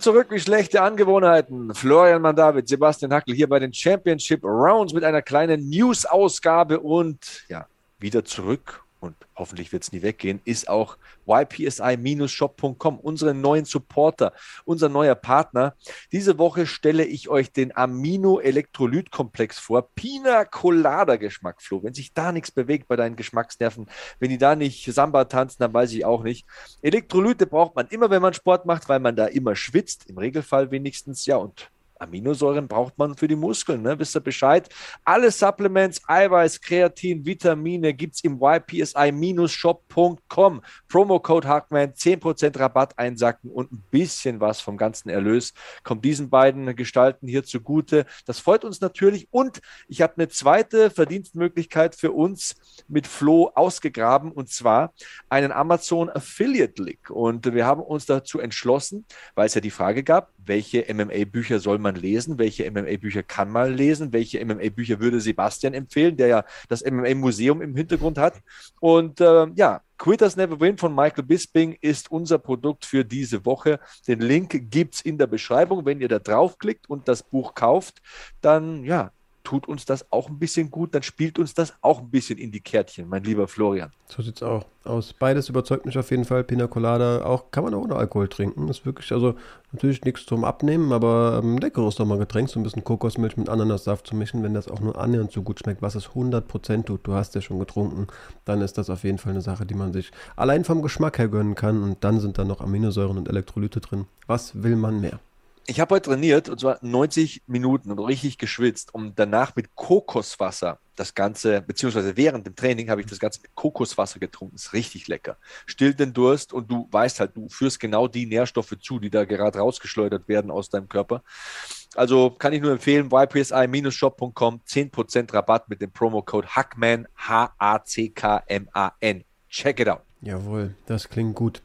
Zurück wie schlechte Angewohnheiten. Florian Mandavid, Sebastian Hackel hier bei den Championship Rounds mit einer kleinen News-Ausgabe und ja, wieder zurück und hoffentlich wird es nie weggehen, ist auch ypsi-shop.com, unseren neuen Supporter, unser neuer Partner. Diese Woche stelle ich euch den Amino-Elektrolyt-Komplex vor. Pina Colada Geschmack, Flo. Wenn sich da nichts bewegt bei deinen Geschmacksnerven, wenn die da nicht Samba tanzen, dann weiß ich auch nicht. Elektrolyte braucht man immer, wenn man Sport macht, weil man da immer schwitzt, im Regelfall wenigstens. Ja, und Aminosäuren braucht man für die Muskeln, ne? wisst ihr Bescheid? Alle Supplements, Eiweiß, Kreatin, Vitamine gibt es im ypsi-shop.com. Promo-Code Hackman, 10% Rabatt einsacken und ein bisschen was vom ganzen Erlös kommt diesen beiden Gestalten hier zugute. Das freut uns natürlich und ich habe eine zweite Verdienstmöglichkeit für uns mit Flo ausgegraben und zwar einen Amazon Affiliate Link. Und wir haben uns dazu entschlossen, weil es ja die Frage gab, welche MMA-Bücher soll man lesen, welche MMA-Bücher kann man lesen, welche MMA-Bücher würde Sebastian empfehlen, der ja das MMA-Museum im Hintergrund hat. Und äh, ja, Quitters Never Win von Michael Bisping ist unser Produkt für diese Woche. Den Link gibt es in der Beschreibung. Wenn ihr da draufklickt und das Buch kauft, dann ja, tut uns das auch ein bisschen gut, dann spielt uns das auch ein bisschen in die Kärtchen, mein lieber Florian. So sieht's auch aus. Beides überzeugt mich auf jeden Fall. Pina Colada auch, kann man auch ohne Alkohol trinken. Das ist wirklich, also natürlich nichts zum Abnehmen, aber ähm, leckeres Sommergetränk, so ein bisschen Kokosmilch mit Ananassaft zu mischen, wenn das auch nur annähernd so gut schmeckt, was es 100% tut, du hast ja schon getrunken, dann ist das auf jeden Fall eine Sache, die man sich allein vom Geschmack her gönnen kann und dann sind da noch Aminosäuren und Elektrolyte drin. Was will man mehr? Ich habe heute trainiert und zwar 90 Minuten und richtig geschwitzt, um danach mit Kokoswasser das Ganze, beziehungsweise während dem Training habe ich das Ganze mit Kokoswasser getrunken. Ist richtig lecker. Stillt den Durst und du weißt halt, du führst genau die Nährstoffe zu, die da gerade rausgeschleudert werden aus deinem Körper. Also kann ich nur empfehlen, ypsi-shop.com, 10% Rabatt mit dem Promo-Code Hackman, H-A-C-K-M-A-N. Check it out. Jawohl, das klingt gut.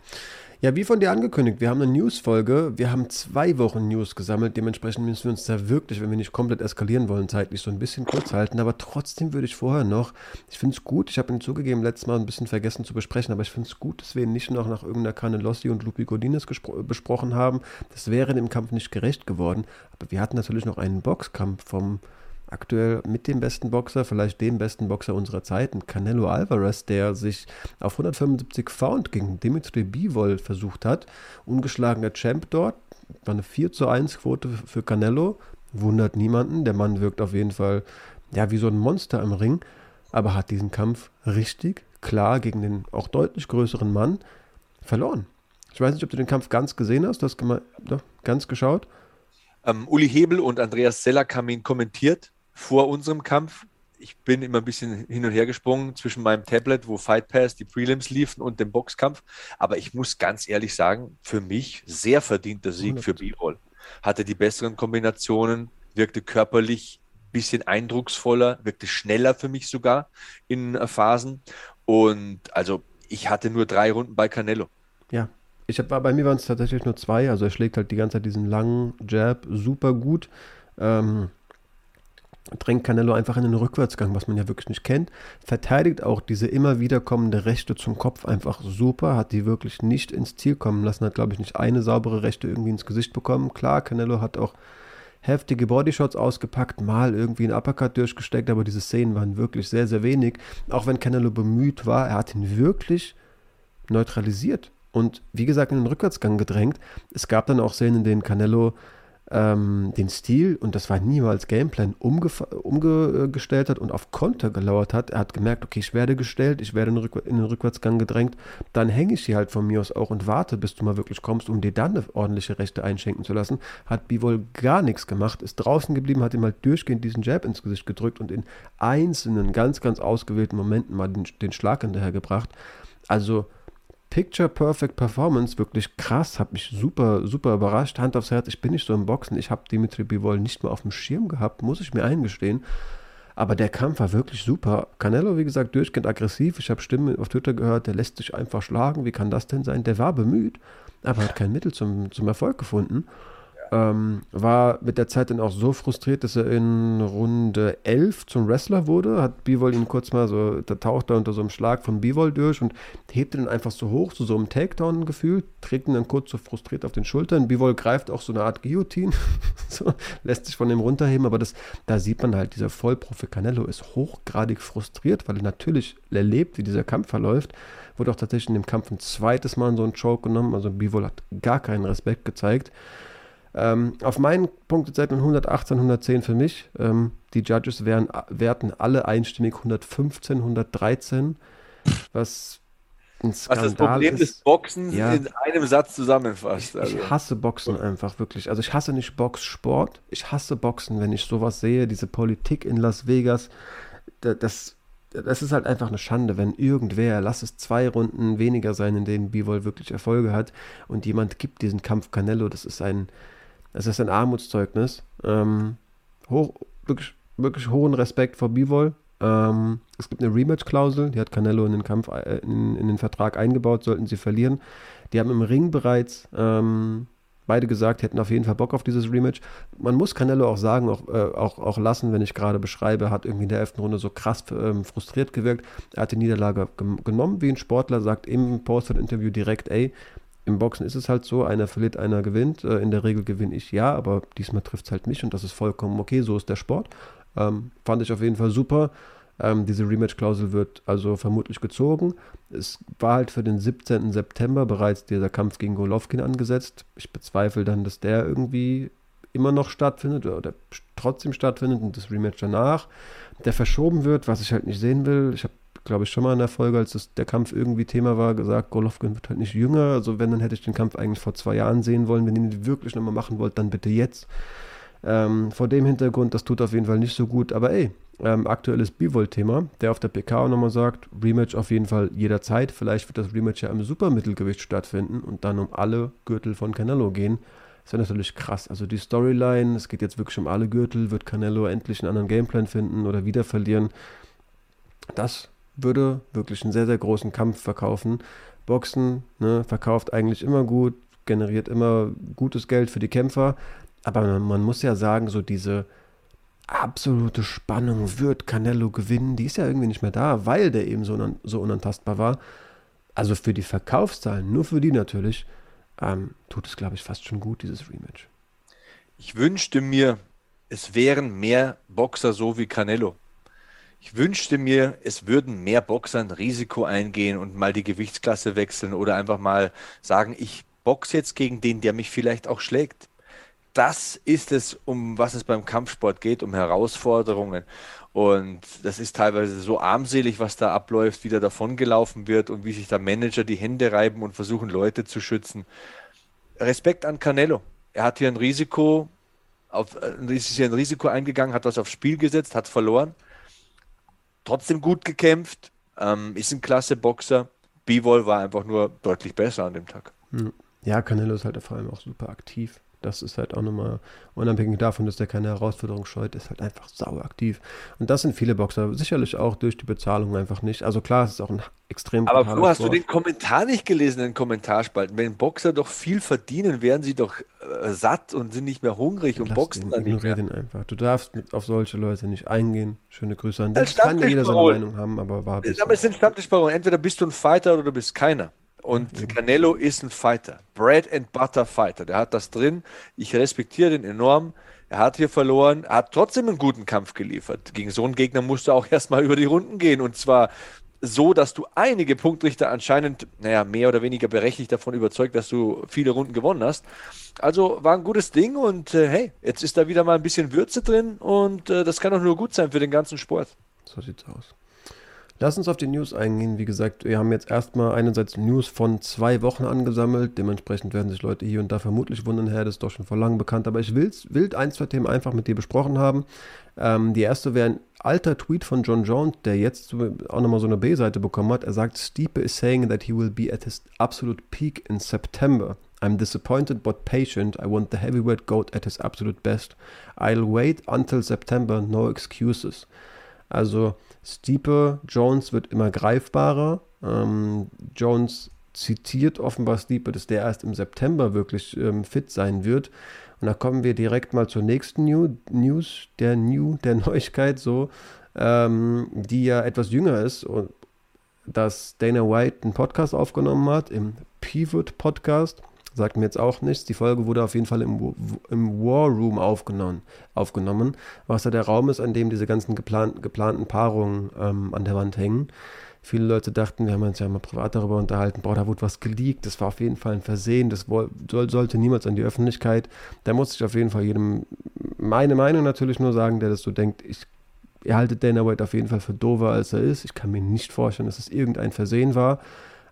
Ja, wie von dir angekündigt, wir haben eine News-Folge. Wir haben zwei Wochen News gesammelt. Dementsprechend müssen wir uns da wirklich, wenn wir nicht komplett eskalieren wollen, zeitlich so ein bisschen kurz halten. Aber trotzdem würde ich vorher noch, ich finde es gut, ich habe ihn zugegeben, letztes Mal ein bisschen vergessen zu besprechen, aber ich finde es gut, dass wir ihn nicht noch nach irgendeiner Canelossi und Lupi Godinez besprochen haben. Das wäre dem Kampf nicht gerecht geworden. Aber wir hatten natürlich noch einen Boxkampf vom aktuell mit dem besten Boxer, vielleicht dem besten Boxer unserer Zeiten, Canelo Alvarez, der sich auf 175 Pfund gegen Dimitri Bivol versucht hat. Ungeschlagener Champ dort, war eine 4 zu 1 Quote für Canelo, wundert niemanden. Der Mann wirkt auf jeden Fall ja, wie so ein Monster im Ring, aber hat diesen Kampf richtig klar gegen den auch deutlich größeren Mann verloren. Ich weiß nicht, ob du den Kampf ganz gesehen hast, du hast ganz geschaut. Ähm, Uli Hebel und Andreas Seller haben ihn kommentiert vor unserem Kampf. Ich bin immer ein bisschen hin und her gesprungen zwischen meinem Tablet, wo Fight Pass, die Prelims liefen und dem Boxkampf. Aber ich muss ganz ehrlich sagen, für mich sehr verdienter Sieg für B-Roll. Hatte die besseren Kombinationen, wirkte körperlich ein bisschen eindrucksvoller, wirkte schneller für mich sogar in äh, Phasen. Und also ich hatte nur drei Runden bei Canelo. Ja, ich hab, bei mir waren es tatsächlich nur zwei. Also er schlägt halt die ganze Zeit diesen langen Jab super gut. Ähm, drängt Canelo einfach in den Rückwärtsgang, was man ja wirklich nicht kennt. Verteidigt auch diese immer wieder kommende Rechte zum Kopf einfach super, hat die wirklich nicht ins Ziel kommen lassen, hat glaube ich nicht eine saubere Rechte irgendwie ins Gesicht bekommen. Klar, Canelo hat auch heftige Bodyshots ausgepackt, mal irgendwie ein Uppercut durchgesteckt, aber diese Szenen waren wirklich sehr, sehr wenig. Auch wenn Canelo bemüht war, er hat ihn wirklich neutralisiert und wie gesagt in den Rückwärtsgang gedrängt. Es gab dann auch Szenen, in denen Canelo ähm, den Stil, und das war niemals Gameplan, umgestellt hat und auf Konter gelauert hat. Er hat gemerkt, okay, ich werde gestellt, ich werde in, Rück in den Rückwärtsgang gedrängt, dann hänge ich hier halt von mir aus auch und warte, bis du mal wirklich kommst, um dir dann eine ordentliche Rechte einschenken zu lassen. Hat Bivol gar nichts gemacht, ist draußen geblieben, hat ihm halt durchgehend diesen Jab ins Gesicht gedrückt und in einzelnen, ganz, ganz ausgewählten Momenten mal den, den Schlag hinterhergebracht. Also Picture Perfect Performance wirklich krass, hat mich super, super überrascht. Hand aufs Herz, ich bin nicht so im Boxen. Ich habe Dimitri Bivol nicht mal auf dem Schirm gehabt, muss ich mir eingestehen. Aber der Kampf war wirklich super. Canelo, wie gesagt, durchgehend aggressiv. Ich habe Stimmen auf Twitter gehört, der lässt sich einfach schlagen. Wie kann das denn sein? Der war bemüht, aber hat kein Mittel zum, zum Erfolg gefunden. Ähm, war mit der Zeit dann auch so frustriert, dass er in Runde 11 zum Wrestler wurde. Hat Bivol ihn kurz mal so, da taucht er unter so einem Schlag von Bivol durch und hebt ihn einfach so hoch, zu so einem Takedown gefühlt, trägt ihn dann kurz so frustriert auf den Schultern. Bivol greift auch so eine Art Guillotine, so, lässt sich von ihm runterheben, aber das, da sieht man halt, dieser Vollprofi Canelo ist hochgradig frustriert, weil er natürlich erlebt, wie dieser Kampf verläuft. Wurde auch tatsächlich in dem Kampf ein zweites Mal in so einen Choke genommen, also Bivol hat gar keinen Respekt gezeigt. Ähm, auf meinen Punktezetteln 118, 110 für mich. Ähm, die Judges wären, werten alle einstimmig 115, 113, was ein Skandal was das Problem ist. des Boxens Ja. in einem Satz zusammenfasst. Ich, Also. ich hasse Boxen einfach wirklich. Also ich hasse nicht Boxsport. Ich hasse Boxen, wenn ich sowas sehe, diese Politik in Las Vegas. Da- Das, das ist halt einfach eine Schande, wenn irgendwer, lass es zwei Runden weniger sein, in denen Bivol wirklich Erfolge hat und jemand gibt diesen Kampf Canelo. Das ist ein, das ist ein Armutszeugnis. Ähm, hoch, wirklich, wirklich hohen Respekt vor Bivol. Ähm, es gibt eine Rematch-Klausel, die hat Canelo in den Kampf, äh, in, in den Vertrag eingebaut, sollten sie verlieren. Die haben im Ring bereits ähm, beide gesagt, hätten auf jeden Fall Bock auf dieses Rematch. Man muss Canelo auch sagen, auch, äh, auch, auch lassen, wenn ich gerade beschreibe, hat irgendwie in der elften Runde so krass ähm, frustriert gewirkt. Er hat die Niederlage genommen wie ein Sportler, sagt im Post-Interview direkt, ey, im Boxen ist es halt so, einer verliert, einer gewinnt. Äh, in der Regel gewinne ich ja, aber diesmal trifft es halt mich und das ist vollkommen okay, so ist der Sport. Ähm, fand ich auf jeden Fall super. Ähm, diese Rematch-Klausel wird also vermutlich gezogen. Es war halt für den 17. September bereits dieser Kampf gegen Golovkin angesetzt. Ich bezweifle dann, dass der irgendwie immer noch stattfindet oder trotzdem stattfindet und das Rematch danach, der verschoben wird, was ich halt nicht sehen will. Ich habe, glaube ich, schon mal in der Folge, als das, der Kampf irgendwie Thema war, gesagt, Golovkin wird halt nicht jünger. Also wenn, dann hätte ich den Kampf eigentlich vor zwei Jahren sehen wollen. Wenn ihr den wirklich nochmal machen wollt, dann bitte jetzt. Ähm, vor dem Hintergrund, das tut auf jeden Fall nicht so gut. Aber ey, ähm, aktuelles Bivol-Thema, der auf der PK auch nochmal sagt, Rematch auf jeden Fall jederzeit. Vielleicht wird das Rematch ja im Supermittelgewicht stattfinden und dann um alle Gürtel von Canelo gehen. Das wäre natürlich krass. Also die Storyline, es geht jetzt wirklich um alle Gürtel, wird Canelo endlich einen anderen Gameplan finden oder wieder verlieren. Das würde wirklich einen sehr, sehr großen Kampf verkaufen. Boxen ne, verkauft eigentlich immer gut, generiert immer gutes Geld für die Kämpfer. Aber man, muss ja sagen, so diese absolute Spannung, wird Canelo gewinnen, die ist ja irgendwie nicht mehr da, weil der eben so, unan so unantastbar war. Also für die Verkaufszahlen, nur für die natürlich, ähm, tut es, glaube ich, fast schon gut, dieses Rematch. Ich wünschte mir, es wären mehr Boxer so wie Canelo. Ich wünschte mir, es würden mehr Boxer ein Risiko eingehen und mal die Gewichtsklasse wechseln oder einfach mal sagen, ich boxe jetzt gegen den, der mich vielleicht auch schlägt. Das ist es, um was es beim Kampfsport geht, um Herausforderungen. Und das ist teilweise so armselig, was da abläuft, wie da davongelaufen wird und wie sich da Manager die Hände reiben und versuchen, Leute zu schützen. Respekt an Canelo. Er hat hier ein Risiko, auf, ist hier ein Risiko eingegangen, hat was aufs Spiel gesetzt, hat verloren. Trotzdem gut gekämpft, ähm, ist ein klasse Boxer. Bivol war einfach nur deutlich besser an dem Tag. Ja, Canelo ist halt vor allem auch super aktiv. Das ist halt auch nochmal, unabhängig davon, dass der keine Herausforderung scheut, ist halt einfach sauer aktiv. Und das sind viele Boxer, sicherlich auch durch die Bezahlung einfach nicht. Also klar, es ist auch ein extrem Aber wo hast du den Kommentar nicht gelesen in den Kommentarspalten? Wenn Boxer doch viel verdienen, werden sie doch äh, satt und sind nicht mehr hungrig und Lass boxen den, dann nicht ignorier mehr. den einfach. Du darfst auf solche Leute nicht eingehen. Schöne Grüße an dich. Kann ja jeder seine. Meinung haben, aber war Aber es sind Stammtischparolen. Entweder bist du ein Fighter oder du bist keiner. Und Canelo ist ein Fighter. Bread and Butter Fighter. Der hat das drin. Ich respektiere den enorm. Er hat hier verloren, er hat trotzdem einen guten Kampf geliefert. Gegen so einen Gegner musst du auch erstmal über die Runden gehen. Und zwar so, dass du einige Punktrichter anscheinend, naja, mehr oder weniger berechtigt davon überzeugt, dass du viele Runden gewonnen hast. Also war ein gutes Ding und äh, hey, jetzt ist da wieder mal ein bisschen Würze drin und äh, das kann doch nur gut sein für den ganzen Sport. So sieht's aus. Lass uns auf die News eingehen. Wie gesagt, wir haben jetzt erstmal einerseits News von zwei Wochen angesammelt. Dementsprechend werden sich Leute hier und da vermutlich wundern, Herr, das ist doch schon vor langem bekannt. Aber ich will, will ein, zwei Themen einfach mit dir besprochen haben. Ähm, die erste wäre ein alter Tweet von John Jones, der jetzt auch nochmal so eine B-Seite bekommen hat. Er sagt, Stiepe is saying that he will be at his absolute peak in September. I'm disappointed but patient. I want the heavyweight goat at his absolute best. I'll wait until September, no excuses. Also Stiepe Jones wird immer greifbarer. Ähm, Jones zitiert offenbar Stiepe, dass der erst im September wirklich ähm, fit sein wird. Und da kommen wir direkt mal zur nächsten New News, der New, der Neuigkeit, so, ähm, die ja etwas jünger ist und dass Dana White einen Podcast aufgenommen hat, im Pivot Podcast sagt mir jetzt auch nichts. Die Folge wurde auf jeden Fall im, im War Room aufgenommen, aufgenommen, was ja der Raum ist, an dem diese ganzen geplant, geplanten Paarungen ähm, an der Wand hängen. Viele Leute dachten, wir haben uns ja mal privat darüber unterhalten, boah, da wurde was geleakt, das war auf jeden Fall ein Versehen, das soll, sollte niemals an die Öffentlichkeit. Da muss ich auf jeden Fall jedem meine Meinung natürlich nur sagen, der das so denkt, ich ihr haltet Dana White auf jeden Fall für dover, als er ist. Ich kann mir nicht vorstellen, dass es irgendein Versehen war.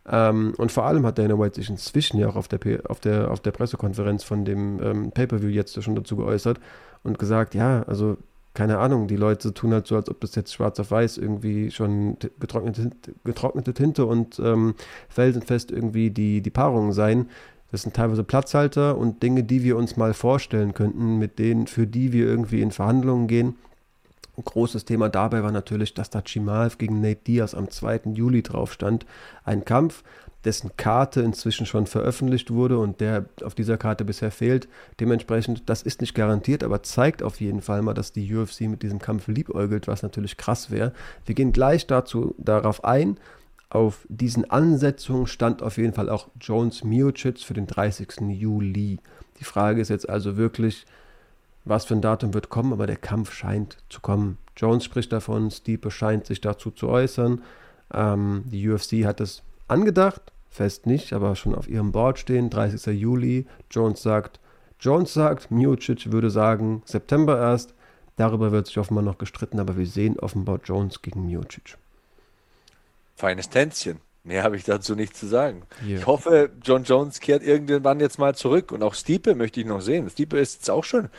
Ähm, und vor allem hat Dana White sich inzwischen ja auch auf der, auf der, auf der Pressekonferenz von dem ähm, Pay-Per-View jetzt schon dazu geäußert und gesagt, ja, also keine Ahnung, die Leute tun halt so, als ob das jetzt schwarz auf weiß irgendwie schon getrocknete, getrocknete Tinte und ähm, felsenfest irgendwie die, die Paarungen seien. Das sind teilweise Platzhalter und Dinge, die wir uns mal vorstellen könnten, mit denen, für die wir irgendwie in Verhandlungen gehen. Ein großes Thema dabei war natürlich, dass da Chimaev gegen Nate Diaz am 2. Juli drauf stand. Ein Kampf, dessen Karte inzwischen schon veröffentlicht wurde und der auf dieser Karte bisher fehlt. Dementsprechend, das ist nicht garantiert, aber zeigt auf jeden Fall mal, dass die UFC mit diesem Kampf liebäugelt, was natürlich krass wäre. Wir gehen gleich dazu darauf ein. Auf diesen Ansetzungen stand auf jeden Fall auch Jones Miocic für den 30. Juli. Die Frage ist jetzt also wirklich, was für ein Datum wird kommen, aber der Kampf scheint zu kommen. Jones spricht davon, Stipe scheint sich dazu zu äußern. Ähm, die UFC hat es angedacht, fest nicht, aber schon auf ihrem Board stehen, 30. Juli. Jones sagt, Jones sagt, Miocic würde sagen, September erst. Darüber wird sich offenbar noch gestritten, aber wir sehen offenbar Jones gegen Miocic. Feines Tänzchen. Mehr habe ich dazu nicht zu sagen. Yeah. Ich hoffe, John Jones kehrt irgendwann jetzt mal zurück. Und auch Stiepe möchte ich noch sehen. Stiepe ist jetzt auch schon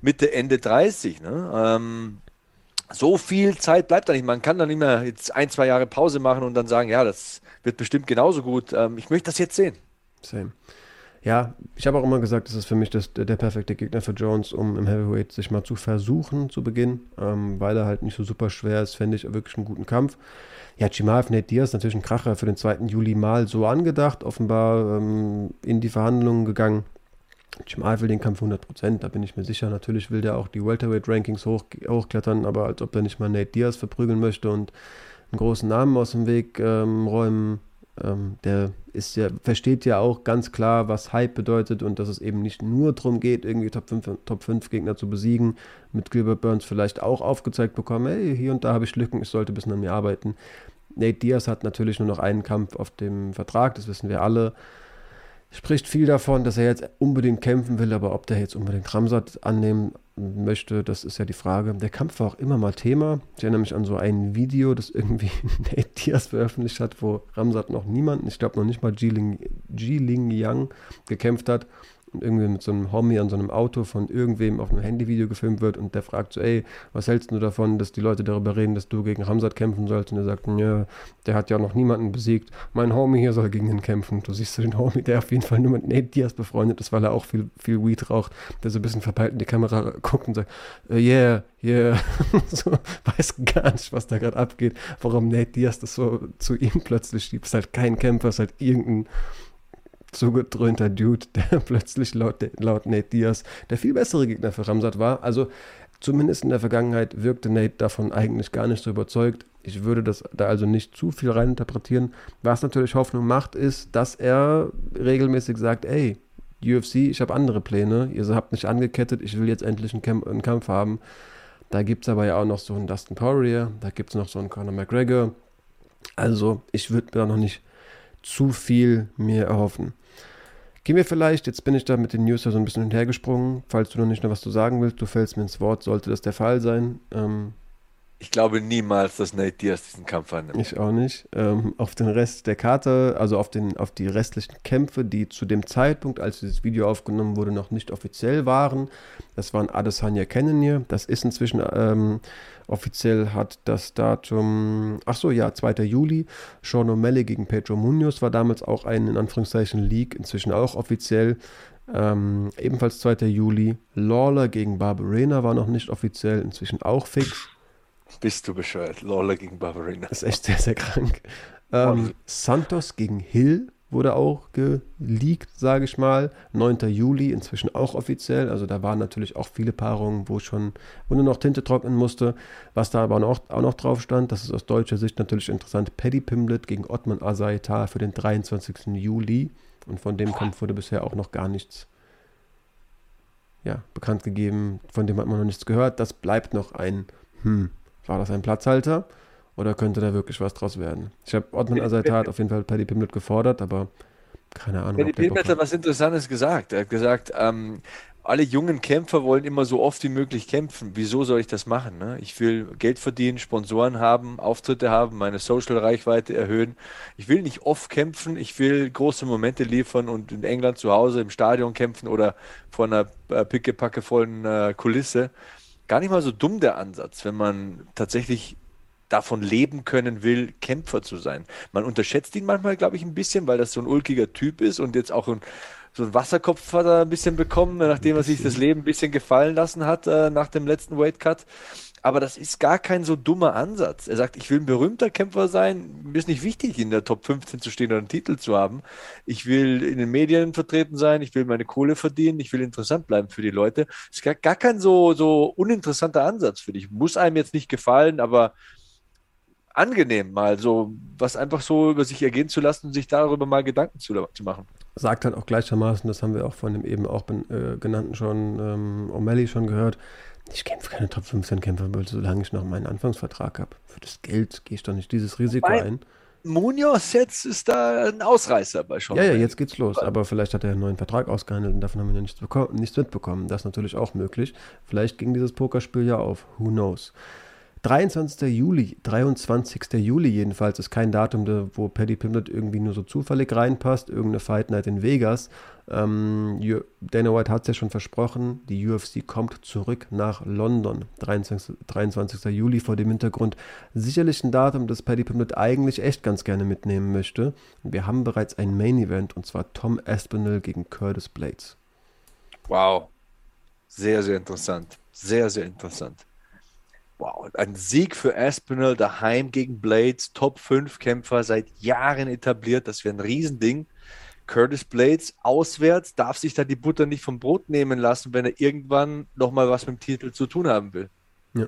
Mitte, Ende 30. Ne? Ähm, so viel Zeit bleibt da nicht. Man kann dann nicht mehr jetzt ein, zwei Jahre Pause machen und dann sagen, ja, das wird bestimmt genauso gut. Ähm, ich möchte das jetzt sehen. Same. Ja, ich habe auch immer gesagt, das ist für mich das, der, der, perfekte Gegner für Jones, um im Heavyweight sich mal zu versuchen zu beginnen, ähm, weil er halt nicht so super schwer ist, fände ich wirklich einen guten Kampf. Ja, Chimaev Nate Diaz natürlich ein Kracher für den 2. Juli mal so angedacht, offenbar ähm, in die Verhandlungen gegangen. Jamal will den Kampf 100%, da bin ich mir sicher. Natürlich will der auch die Welterweight-Rankings hoch, hochklettern, aber als ob er nicht mal Nate Diaz verprügeln möchte und einen großen Namen aus dem Weg ähm, räumen. Ähm, der ist ja, versteht ja auch ganz klar, was Hype bedeutet und dass es eben nicht nur darum geht, irgendwie Top 5, Top 5 Gegner zu besiegen. Mit Gilbert Burns vielleicht auch aufgezeigt bekommen, hey, hier und da habe ich Lücken, ich sollte ein bisschen an mir arbeiten. Nate Diaz hat natürlich nur noch einen Kampf auf dem Vertrag, das wissen wir alle spricht viel davon, dass er jetzt unbedingt kämpfen will, aber ob der jetzt unbedingt Ramsat annehmen möchte, das ist ja die Frage. Der Kampf war auch immer mal Thema. Ich erinnere mich an so ein Video, das irgendwie Nate Diaz veröffentlicht hat, wo Ramsat noch niemanden, ich glaube noch nicht mal Jiling, Yang gekämpft hat irgendwie mit so einem Homie an so einem Auto von irgendwem auf einem Handyvideo gefilmt wird und der fragt so, ey, was hältst du davon, dass die Leute darüber reden, dass du gegen Hamzat kämpfen sollst? Und er sagt, ja, der hat ja noch niemanden besiegt. Mein Homie hier soll gegen ihn kämpfen. Du siehst so den Homie, der auf jeden Fall nur mit Nate Diaz befreundet ist, weil er auch viel, viel Weed raucht, der so ein bisschen verpeilt in die Kamera guckt und sagt, uh, yeah, yeah, so, weiß gar nicht, was da gerade abgeht, warum Nate Diaz das so zu ihm plötzlich schiebt. Ist halt kein Kämpfer, ist halt irgendein zugedröhnter Dude, der plötzlich laut, laut Nate Diaz der viel bessere Gegner für Ramsat war. Also zumindest in der Vergangenheit wirkte Nate davon eigentlich gar nicht so überzeugt. Ich würde das da also nicht zu viel reininterpretieren. Was natürlich Hoffnung macht, ist, dass er regelmäßig sagt, ey, UFC, ich habe andere Pläne, ihr habt mich angekettet, ich will jetzt endlich einen, Camp einen Kampf haben. Da gibt es aber ja auch noch so einen Dustin Poirier, da gibt es noch so einen Conor McGregor. Also ich würde mir da noch nicht zu viel mir erhoffen. Gehen wir vielleicht, jetzt bin ich da mit den News ja so ein bisschen hinterhergesprungen, falls du noch nicht noch was zu sagen willst, du fällst mir ins Wort, sollte das der Fall sein. Ähm, Ich glaube niemals, dass Nate Diaz diesen Kampf annimmt. Ich auch nicht. Ähm, auf den Rest der Karte, also auf, den, auf die restlichen Kämpfe, die zu dem Zeitpunkt, als dieses Video aufgenommen wurde, noch nicht offiziell waren. Das waren Adesanya Cannonier. Das ist inzwischen ähm, offiziell, hat das Datum, ach so, ja, 2. Juli. Sean O'Malley gegen Pedro Munoz war damals auch ein, in Anführungszeichen, League, inzwischen auch offiziell. Ähm, ebenfalls 2. Juli. Lawler gegen Barbarena war noch nicht offiziell, inzwischen auch fix. Bist du bescheuert? Lawler gegen Barbarina. Das ist echt sehr, sehr krank. Ähm, Santos gegen Hill wurde auch geleakt, sage ich mal. 9. Juli, inzwischen auch offiziell. Also da waren natürlich auch viele Paarungen, wo schon, wo nur noch Tinte trocknen musste. Was da aber auch, auch noch drauf stand, das ist aus deutscher Sicht natürlich interessant. Paddy Pimblett gegen Ottman Azaita für den 23. Juli. Und von dem Kampf wurde bisher auch noch gar nichts ja, bekannt gegeben. Von dem hat man noch nichts gehört. Das bleibt noch ein hm. War das ein Platzhalter oder könnte da wirklich was draus werden? Ich habe Ottman Azaitat auf jeden Fall Paddy Pimlet gefordert, aber keine Ahnung. Paddy Pimlet hat was Interessantes gesagt. Er hat gesagt, ähm, alle jungen Kämpfer wollen immer so oft wie möglich kämpfen. Wieso soll ich das machen? Ne? Ich will Geld verdienen, Sponsoren haben, Auftritte haben, meine Social-Reichweite erhöhen. Ich will nicht oft kämpfen, ich will große Momente liefern und in England zu Hause im Stadion kämpfen oder vor einer äh, pickepackevollen äh, Kulisse gar nicht mal so dumm der Ansatz, wenn man tatsächlich davon leben können will, Kämpfer zu sein. Man unterschätzt ihn manchmal, glaube ich, ein bisschen, weil das so ein ulkiger Typ ist und jetzt auch ein, so ein Wasserkopf hat er ein bisschen bekommen, nachdem er sich das Leben ein bisschen gefallen lassen hat äh, nach dem letzten Weightcut. Aber das ist gar kein so dummer Ansatz. Er sagt, ich will ein berühmter Kämpfer sein. Mir ist nicht wichtig, in der Top 15 zu stehen oder einen Titel zu haben. Ich will in den Medien vertreten sein. Ich will meine Kohle verdienen. Ich will interessant bleiben für die Leute. Das ist gar, gar kein so, so uninteressanter Ansatz für dich. Muss einem jetzt nicht gefallen, aber angenehm mal so, was einfach so über sich ergehen zu lassen und sich darüber mal Gedanken zu, zu machen. Sagt dann auch gleichermaßen, das haben wir auch von dem eben auch äh, genannten schon ähm, O'Malley schon gehört, ich kämpfe keine Top 15 Kämpfer, solange ich noch meinen Anfangsvertrag habe. Für das Geld gehe ich doch nicht dieses Risiko Wobei, ein. Munoz jetzt ist da ein Ausreißer bei schon. Ja, ja, jetzt geht's los. Aber vielleicht hat er einen neuen Vertrag ausgehandelt und davon haben wir noch nichts, nichts mitbekommen. Das ist natürlich auch möglich. Vielleicht ging dieses Pokerspiel ja auf. Who knows? 23. Juli, 23. Juli jedenfalls, ist kein Datum, wo Paddy Pimblett irgendwie nur so zufällig reinpasst. Irgendeine Fight Night in Vegas. Ähm, Dana White hat es ja schon versprochen, die UFC kommt zurück nach London. 23. 23. Juli vor dem Hintergrund. Sicherlich ein Datum, das Paddy Pimblett eigentlich echt ganz gerne mitnehmen möchte. Wir haben bereits ein Main Event und zwar Tom Aspinall gegen Curtis Blades. Wow. Sehr, sehr interessant. Sehr, sehr interessant. Wow, ein Sieg für Aspinall daheim gegen Blades, Top 5 Kämpfer seit Jahren etabliert, das wäre ein Riesending. Curtis Blades auswärts darf sich da die Butter nicht vom Brot nehmen lassen, wenn er irgendwann nochmal was mit dem Titel zu tun haben will. Ja.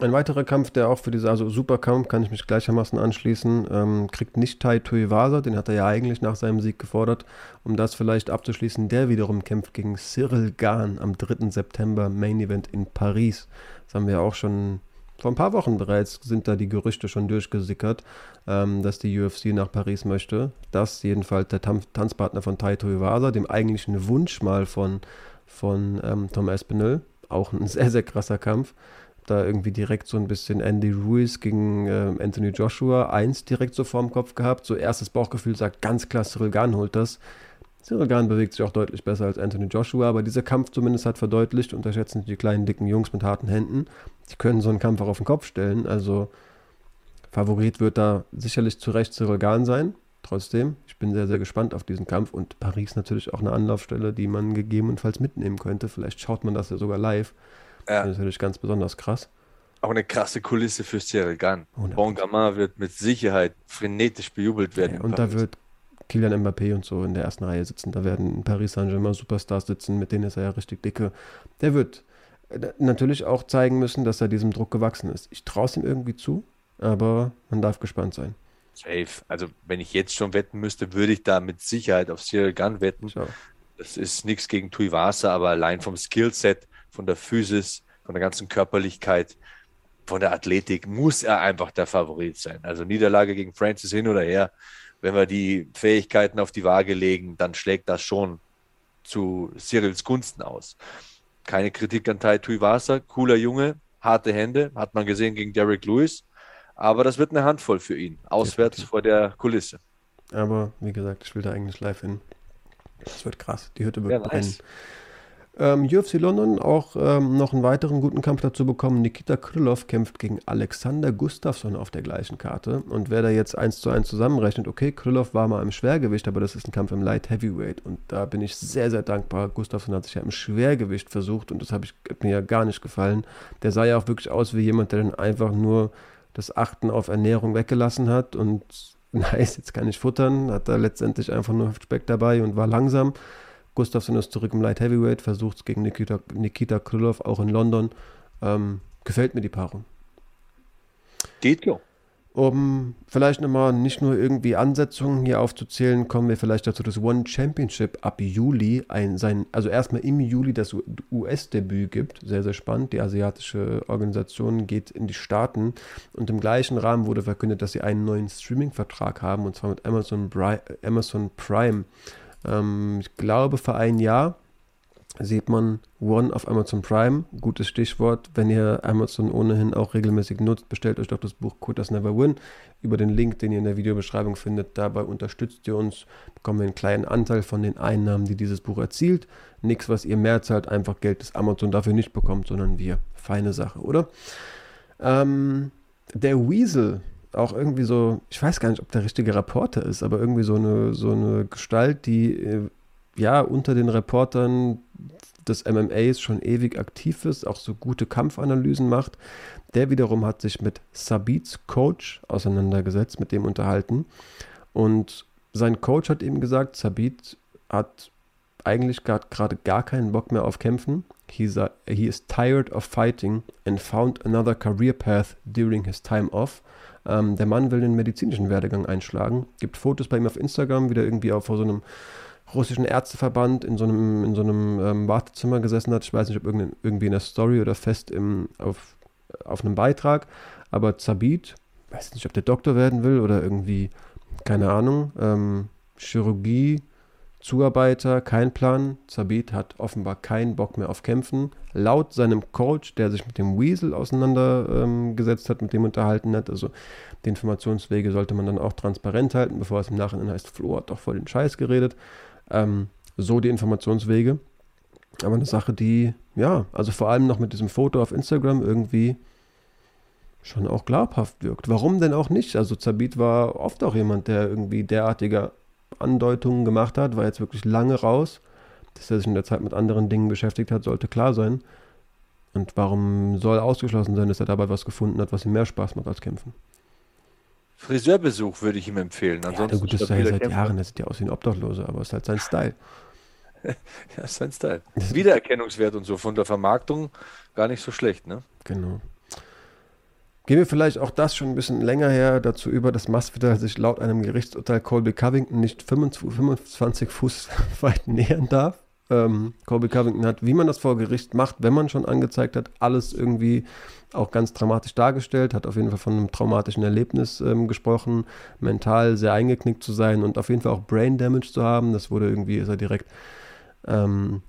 Ein weiterer Kampf, der auch für diese, also Superkampf, kann ich mich gleichermaßen anschließen, ähm, kriegt nicht Tai Tuivasa, den hat er ja eigentlich nach seinem Sieg gefordert, um das vielleicht abzuschließen. Der wiederum kämpft gegen Cyril Gahn am 3. September Main Event in Paris. Das haben wir auch schon vor ein paar Wochen bereits, sind da die Gerüchte schon durchgesickert, ähm, dass die UFC nach Paris möchte. Das jedenfalls der Tan Tanzpartner von Taito Iwasa, dem eigentlichen Wunsch mal von, von ähm, Tom Espinel. Auch ein sehr, sehr krasser Kampf. Da irgendwie direkt so ein bisschen Andy Ruiz gegen äh, Anthony Joshua eins direkt so vorm Kopf gehabt. So erstes Bauchgefühl sagt ganz klar, Cyril Gahn holt das. Cyril Gahn bewegt sich auch deutlich besser als Anthony Joshua, aber dieser Kampf zumindest hat verdeutlicht, unterschätzen die kleinen, dicken Jungs mit harten Händen. Die können so einen Kampf auch auf den Kopf stellen. Also Favorit wird da sicherlich zu Recht Cyril Gahn sein. Trotzdem, ich bin sehr, sehr gespannt auf diesen Kampf und Paris natürlich auch eine Anlaufstelle, die man gegebenenfalls mitnehmen könnte. Vielleicht schaut man das ja sogar live. Ja. Das ist natürlich ganz besonders krass. Auch eine krasse Kulisse für Cyril Gahn. Bon Gamin wird mit Sicherheit frenetisch bejubelt werden. Ja, und da wird Kylian Mbappé und so in der ersten Reihe sitzen. Da werden Paris Saint-Germain Superstars sitzen, mit denen ist er ja richtig dicke. Der wird äh, natürlich auch zeigen müssen, dass er diesem Druck gewachsen ist. Ich traue es ihm irgendwie zu, aber man darf gespannt sein. Safe. Also, wenn ich jetzt schon wetten müsste, würde ich da mit Sicherheit auf Cyril Gunn wetten. Schau. Das ist nichts gegen Tuivasa, aber allein vom Skillset, von der Physis, von der ganzen Körperlichkeit, von der Athletik muss er einfach der Favorit sein. Also Niederlage gegen Francis hin oder her, wenn wir die Fähigkeiten auf die Waage legen, dann schlägt das schon zu Cyrils Gunsten aus. Keine Kritik an Tai Tuivasa, cooler Junge, harte Hände, hat man gesehen gegen Derek Lewis. Aber das wird eine Handvoll für ihn, auswärts vor der Kulisse. Aber wie gesagt, ich will da eigentlich live hin. Das wird krass. Die Hütte wird ja, brennen. Nice. Ähm, UFC London auch ähm, noch einen weiteren guten Kampf dazu bekommen. Nikita Krylov kämpft gegen Alexander Gustafsson auf der gleichen Karte. Und wer da jetzt eins zu eins zusammenrechnet, okay, Krylov war mal im Schwergewicht, aber das ist ein Kampf im Light Heavyweight. Und da bin ich sehr, sehr dankbar. Gustafsson hat sich ja im Schwergewicht versucht und das habe ich mir ja gar nicht gefallen. Der sah ja auch wirklich aus wie jemand, der dann einfach nur das Achten auf Ernährung weggelassen hat und nice, jetzt kann ich futtern, hat da letztendlich einfach nur Speck dabei und war langsam. Gustafsson ist zurück im Light Heavyweight, versucht es gegen Nikita, Nikita Krylov, auch in London. Ähm, gefällt mir die Paarung. Geht ja. Um vielleicht nochmal nicht nur irgendwie Ansetzungen hier aufzuzählen, kommen wir vielleicht dazu, dass One Championship ab Juli ein, sein, also erstmal im Juli das US-Debüt gibt. Sehr, sehr spannend. Die asiatische Organisation geht in die Staaten und im gleichen Rahmen wurde verkündet, dass sie einen neuen Streaming-Vertrag haben und zwar mit Amazon, Amazon Prime. Ähm, ich glaube, für ein Jahr sieht man One auf Amazon Prime. Gutes Stichwort. Wenn ihr Amazon ohnehin auch regelmäßig nutzt, bestellt euch doch das Buch Quotas Never Win über den Link, den ihr in der Videobeschreibung findet. Dabei unterstützt ihr uns, bekommen wir einen kleinen Anteil von den Einnahmen, die dieses Buch erzielt. Nichts, was ihr mehr zahlt, einfach Geld, das Amazon dafür nicht bekommt, sondern wir. Feine Sache, oder? Ähm, der Weasel auch irgendwie so, ich weiß gar nicht, ob der richtige Reporter ist, aber irgendwie so eine, so eine Gestalt, die äh, ja unter den Reportern des MMAs schon ewig aktiv ist, auch so gute Kampfanalysen macht. Der wiederum hat sich mit Sabits Coach auseinandergesetzt, mit dem unterhalten. Und sein Coach hat ihm gesagt, Sabit hat eigentlich gerade gar keinen Bock mehr auf Kämpfen. He's a, he is tired of fighting and found another career path during his time off. Ähm, der Mann will den medizinischen Werdegang einschlagen. Gibt Fotos bei ihm auf Instagram, wie der irgendwie auch vor so einem russischen Ärzteverband in so einem, in so einem ähm, Wartezimmer gesessen hat. Ich weiß nicht, ob irgendwie in der Story oder fest im, auf, auf einem Beitrag. Aber Zabit, weiß nicht, ob der Doktor werden will oder irgendwie, keine Ahnung, ähm, Chirurgie, Zuarbeiter, kein Plan. Zabit hat offenbar keinen Bock mehr auf Kämpfen. Laut seinem Coach, der sich mit dem Weasel auseinandergesetzt ähm, hat, mit dem unterhalten hat, also die Informationswege sollte man dann auch transparent halten, bevor es im Nachhinein heißt, Flo hat doch voll den Scheiß geredet. Ähm, so die Informationswege. Aber eine Sache, die, ja, also vor allem noch mit diesem Foto auf Instagram irgendwie schon auch glaubhaft wirkt. Warum denn auch nicht? Also Zabit war oft auch jemand, der irgendwie derartiger Andeutungen gemacht hat, war jetzt wirklich lange raus. Dass er sich in der Zeit mit anderen Dingen beschäftigt hat, sollte klar sein. Und warum soll ausgeschlossen sein, dass er dabei was gefunden hat, was ihm mehr Spaß macht als kämpfen? Friseurbesuch würde ich ihm empfehlen. Ansonsten ja, gut, das ist ja seit Kämpfer. Jahren, der sieht ja aus wie ein Obdachloser, aber ist halt sein Style. ja, ist sein Style. Wiedererkennungswert und so von der Vermarktung gar nicht so schlecht, ne? Genau. Gehen wir vielleicht auch das schon ein bisschen länger her dazu über, dass Masvidal sich laut einem Gerichtsurteil Colby Covington nicht 25 Fuß weit nähern darf. Ähm, Colby Covington hat, wie man das vor Gericht macht, wenn man schon angezeigt hat, alles irgendwie auch ganz dramatisch dargestellt, hat auf jeden Fall von einem traumatischen Erlebnis ähm, gesprochen, mental sehr eingeknickt zu sein und auf jeden Fall auch Brain Damage zu haben. Das wurde irgendwie, ist er direkt ähm,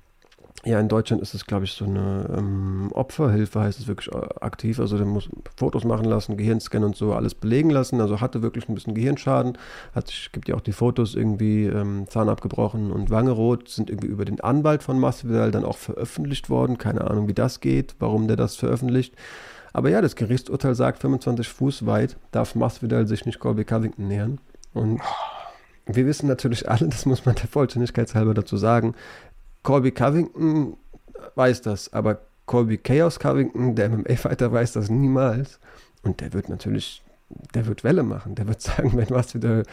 ja, in Deutschland ist es, glaube ich, so eine ähm, Opferhilfe, heißt es wirklich äh, aktiv. Also der muss Fotos machen lassen, Gehirnscan und so, alles belegen lassen. Also hatte wirklich ein bisschen Gehirnschaden. Hat, gibt ja auch die Fotos irgendwie ähm, Zahn abgebrochen und Wange rot, sind irgendwie über den Anwalt von Masvidal dann auch veröffentlicht worden. Keine Ahnung, wie das geht, warum der das veröffentlicht. Aber ja, das Gerichtsurteil sagt, 25 Fuß weit darf Masvidal sich nicht Colby Covington nähern. Und wir wissen natürlich alle, das muss man der Vollständigkeit halber dazu sagen, Colby Covington weiß das, aber Colby Chaos Covington, der MMA-Fighter, weiß das niemals. Und der wird natürlich, der wird Welle machen. Der wird sagen, wenn was wieder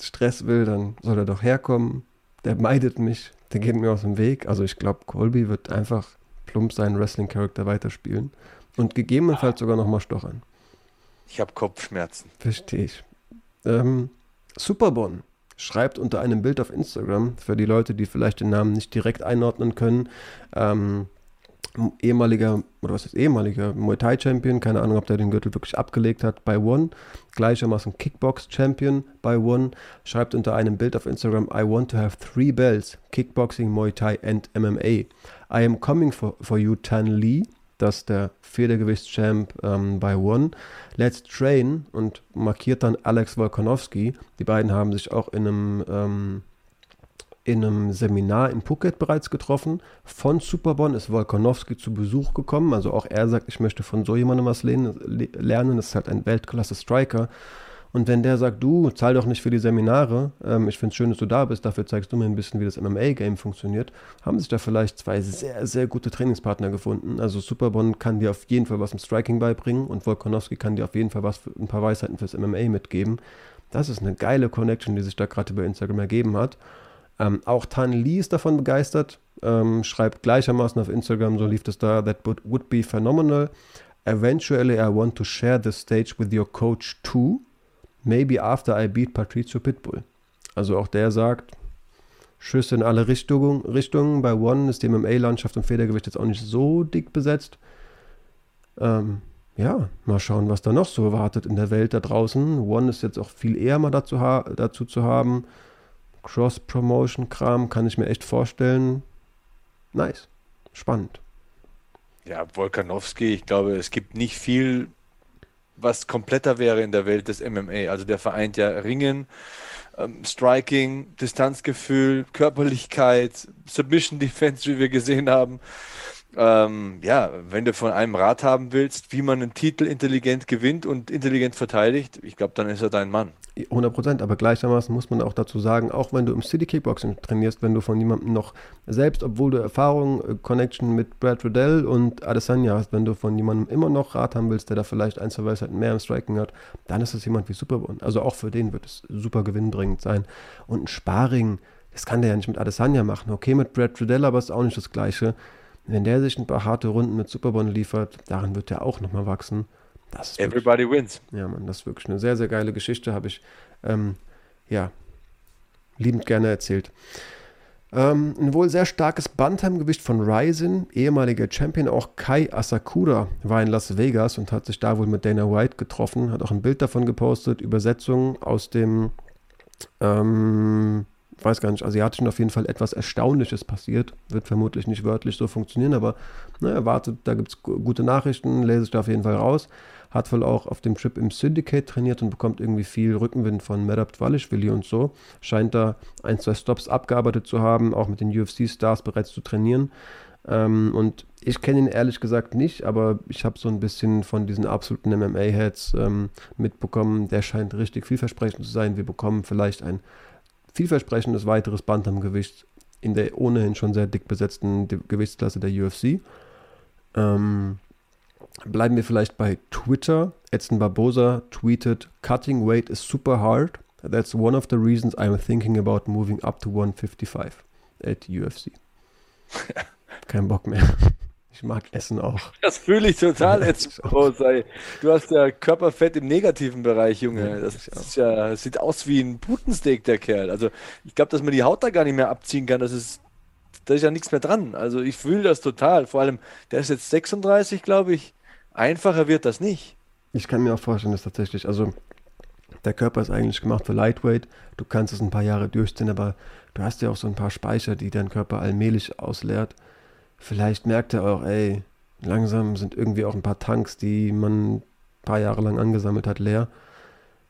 Stress will, dann soll er doch herkommen. Der meidet mich, der geht mir aus dem Weg. Also ich glaube, Colby wird einfach plump seinen Wrestling-Charakter weiterspielen und gegebenenfalls sogar nochmal stochern. Ich habe Kopfschmerzen. Verstehe ich. Ähm, Superbon schreibt unter einem Bild auf Instagram, für die Leute, die vielleicht den Namen nicht direkt einordnen können, ähm, ehemaliger, oder was ist ehemaliger Muay Thai Champion, keine Ahnung, ob der den Gürtel wirklich abgelegt hat, bei One, gleichermaßen Kickbox Champion bei One, schreibt unter einem Bild auf Instagram, I want to have three belts, Kickboxing, Muay Thai and MMA. I am coming for, for you, Tan Lee. Dass der Federgewichtschamp ähm, bei One Let's Train und markiert dann Alex Volkanovski. Die beiden haben sich auch in einem, ähm, in einem Seminar in Phuket bereits getroffen. Von Superbon ist Volkanovski zu Besuch gekommen. Also auch er sagt, ich möchte von so jemandem was lernen. Das ist halt ein Weltklasse-Striker. Und wenn der sagt, du, zahl doch nicht für die Seminare, ähm, ich finde es schön, dass du da bist, dafür zeigst du mir ein bisschen, wie das MMA-Game funktioniert, haben sich da vielleicht zwei sehr, sehr gute Trainingspartner gefunden. Also Superbon kann dir auf jeden Fall was im Striking beibringen und Volkanowski kann dir auf jeden Fall was ein paar Weisheiten fürs MMA mitgeben. Das ist eine geile Connection, die sich da gerade über Instagram ergeben hat. Ähm, auch Tan Lee ist davon begeistert, ähm, schreibt gleichermaßen auf Instagram, so lief es da, that would, would be phenomenal. Eventually I want to share the stage with your coach too. Maybe after I beat Patrizio Pitbull. Also auch der sagt, Schüsse in alle Richtungen. Richtungen. Bei One ist die MMA-Landschaft im Federgewicht jetzt auch nicht so dick besetzt. Ähm, ja, mal schauen, was da noch so wartet in der Welt da draußen. One ist jetzt auch viel eher mal dazu, dazu zu haben. Cross-Promotion-Kram kann ich mir echt vorstellen. Nice. Spannend. Ja, Volkanowski, ich glaube, es gibt nicht viel was kompletter wäre in der Welt des MMA. Also der vereint ja Ringen, ähm, Striking, Distanzgefühl, Körperlichkeit, Submission Defense, wie wir gesehen haben. Ähm, ja, wenn du von einem Rat haben willst, wie man einen Titel intelligent gewinnt und intelligent verteidigt, ich glaube, dann ist er dein Mann. 100 Prozent, aber gleichermaßen muss man auch dazu sagen, auch wenn du im City Kickboxing trainierst, wenn du von jemandem noch, selbst obwohl du Erfahrung, äh, Connection mit Brad Riddell und Adesanya hast, wenn du von jemandem immer noch Rat haben willst, der da vielleicht ein, zwei Weisheiten mehr im Striking hat, dann ist es jemand wie Superbone. Also auch für den wird es super gewinnbringend sein. Und ein Sparring, das kann der ja nicht mit Adesanya machen. Okay, mit Brad Riddell, aber ist auch nicht das Gleiche. Wenn der sich ein paar harte Runden mit Superbone liefert, daran wird er auch nochmal wachsen. Everybody wirklich, wins. Ja, Mann, das ist wirklich eine sehr, sehr geile Geschichte, habe ich, ähm, ja, liebend gerne erzählt. Ähm, ein wohl sehr starkes Bantamgewicht von Ryzen, ehemaliger Champion, auch Kai Asakura, war in Las Vegas und hat sich da wohl mit Dana White getroffen, hat auch ein Bild davon gepostet, Übersetzung aus dem, ähm, weiß gar nicht, asiatischen auf jeden Fall etwas Erstaunliches passiert. Wird vermutlich nicht wörtlich so funktionieren, aber na, erwartet, da gibt es gute Nachrichten, lese ich da auf jeden Fall raus hat wohl auch auf dem Trip im Syndicate trainiert und bekommt irgendwie viel Rückenwind von Merab Dvalishvili und so. Scheint da ein, zwei Stops abgearbeitet zu haben, auch mit den UFC-Stars bereits zu trainieren. Ähm, und ich kenne ihn ehrlich gesagt nicht, aber ich habe so ein bisschen von diesen absoluten MMA-Heads ähm, mitbekommen. Der scheint richtig vielversprechend zu sein. Wir bekommen vielleicht ein vielversprechendes weiteres Bantamgewicht in der ohnehin schon sehr dick besetzten Gewichtsklasse der UFC. Ähm, Bleiben wir vielleicht bei Twitter. Edson Barbosa tweetet: Cutting weight is super hard. That's one of the reasons I'm thinking about moving up to 155 at UFC. Kein Bock mehr. Ich mag Essen auch. Das fühle ich total, Edson Barbosa. Du hast ja Körperfett im negativen Bereich, Junge. Das, ist ja, das sieht aus wie ein Putensteak, der Kerl. Also, ich glaube, dass man die Haut da gar nicht mehr abziehen kann. Das ist da ist ja nichts mehr dran. Also ich fühle das total. Vor allem, der ist jetzt 36, glaube ich. Einfacher wird das nicht. Ich kann mir auch vorstellen, dass tatsächlich, also der Körper ist eigentlich gemacht für Lightweight. Du kannst es ein paar Jahre durchziehen, aber du hast ja auch so ein paar Speicher, die dein Körper allmählich ausleert. Vielleicht merkt er auch, ey, langsam sind irgendwie auch ein paar Tanks, die man ein paar Jahre lang angesammelt hat, leer.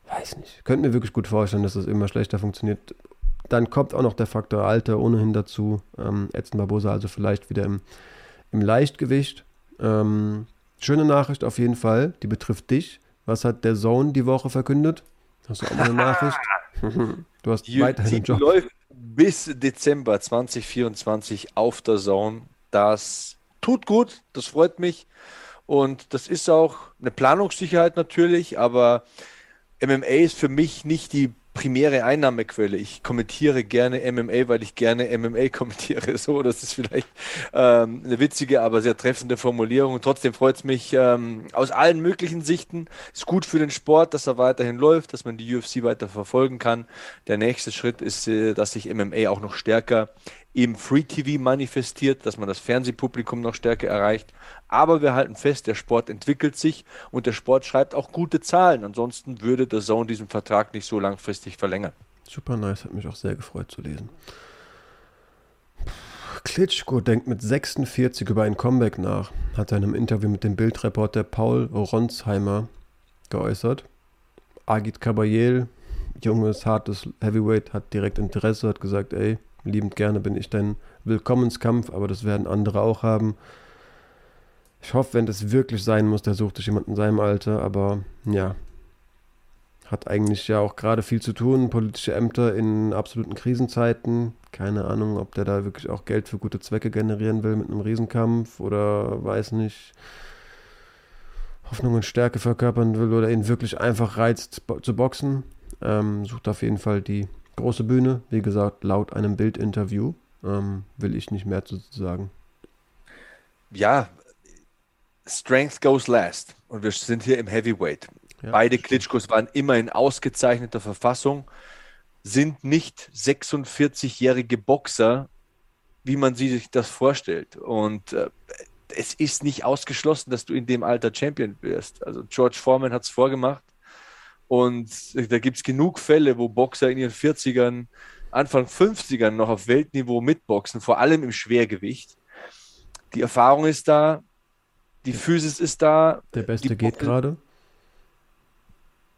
Weiß nicht. Könnte mir wirklich gut vorstellen, dass es das immer schlechter funktioniert. Dann kommt auch noch der Faktor Alter ohnehin dazu. Ähm, Edson Barbosa also vielleicht wieder im, im Leichtgewicht. Ähm, Schöne Nachricht auf jeden Fall, die betrifft dich. Was hat der Zone die Woche verkündet? Hast du auch eine Nachricht? du hast weiterhin einen Job. läuft bis Dezember 2024 auf der Zone. Das tut gut, das freut mich. Und das ist auch eine Planungssicherheit natürlich, aber MMA ist für mich nicht die primäre Einnahmequelle. Ich kommentiere gerne MMA, weil ich gerne MMA kommentiere. So, das ist vielleicht ähm, eine witzige, aber sehr treffende Formulierung. Trotzdem freut es mich ähm, aus allen möglichen Sichten. Ist gut für den Sport, dass er weiterhin läuft, dass man die UFC weiter verfolgen kann. Der nächste Schritt ist, äh, dass sich MMA auch noch stärker im Free TV manifestiert, dass man das Fernsehpublikum noch stärker erreicht. Aber wir halten fest, der Sport entwickelt sich und der Sport schreibt auch gute Zahlen. Ansonsten würde der Zone diesen Vertrag nicht so langfristig verlängern. Super nice, hat mich auch sehr gefreut zu lesen. Klitschko denkt mit 46 über ein Comeback nach, hat er in einem Interview mit dem Bildreporter Paul Ronsheimer geäußert. Agit Kabayel, junges, hartes Heavyweight, hat direkt Interesse, hat gesagt, ey, liebend gerne bin ich dein Willkommenskampf, aber das werden andere auch haben. Ich hoffe, wenn das wirklich sein muss, der sucht sich jemand in seinem Alter, aber ja, hat eigentlich ja auch gerade viel zu tun, politische Ämter in absoluten Krisenzeiten. Keine Ahnung, ob der da wirklich auch Geld für gute Zwecke generieren will mit einem Riesenkampf oder weiß nicht, Hoffnung und Stärke verkörpern will oder ihn wirklich einfach reizt zu boxen. Ähm, sucht auf jeden Fall die große Bühne. Wie gesagt, laut einem Bildinterview ähm, will ich nicht mehr zu sagen. Ja, Strength goes last. Und wir sind hier im Heavyweight. Ja, Beide Klitschkos waren immer in ausgezeichneter Verfassung, sind nicht 46-jährige Boxer, wie man sich das vorstellt. Und äh, es ist nicht ausgeschlossen, dass du in dem Alter Champion wirst. Also George Foreman hat es vorgemacht. Und da gibt es genug Fälle, wo Boxer in ihren 40ern, Anfang 50ern noch auf Weltniveau mitboxen, vor allem im Schwergewicht. Die Erfahrung ist da, die Physis ist da. Der Beste geht gerade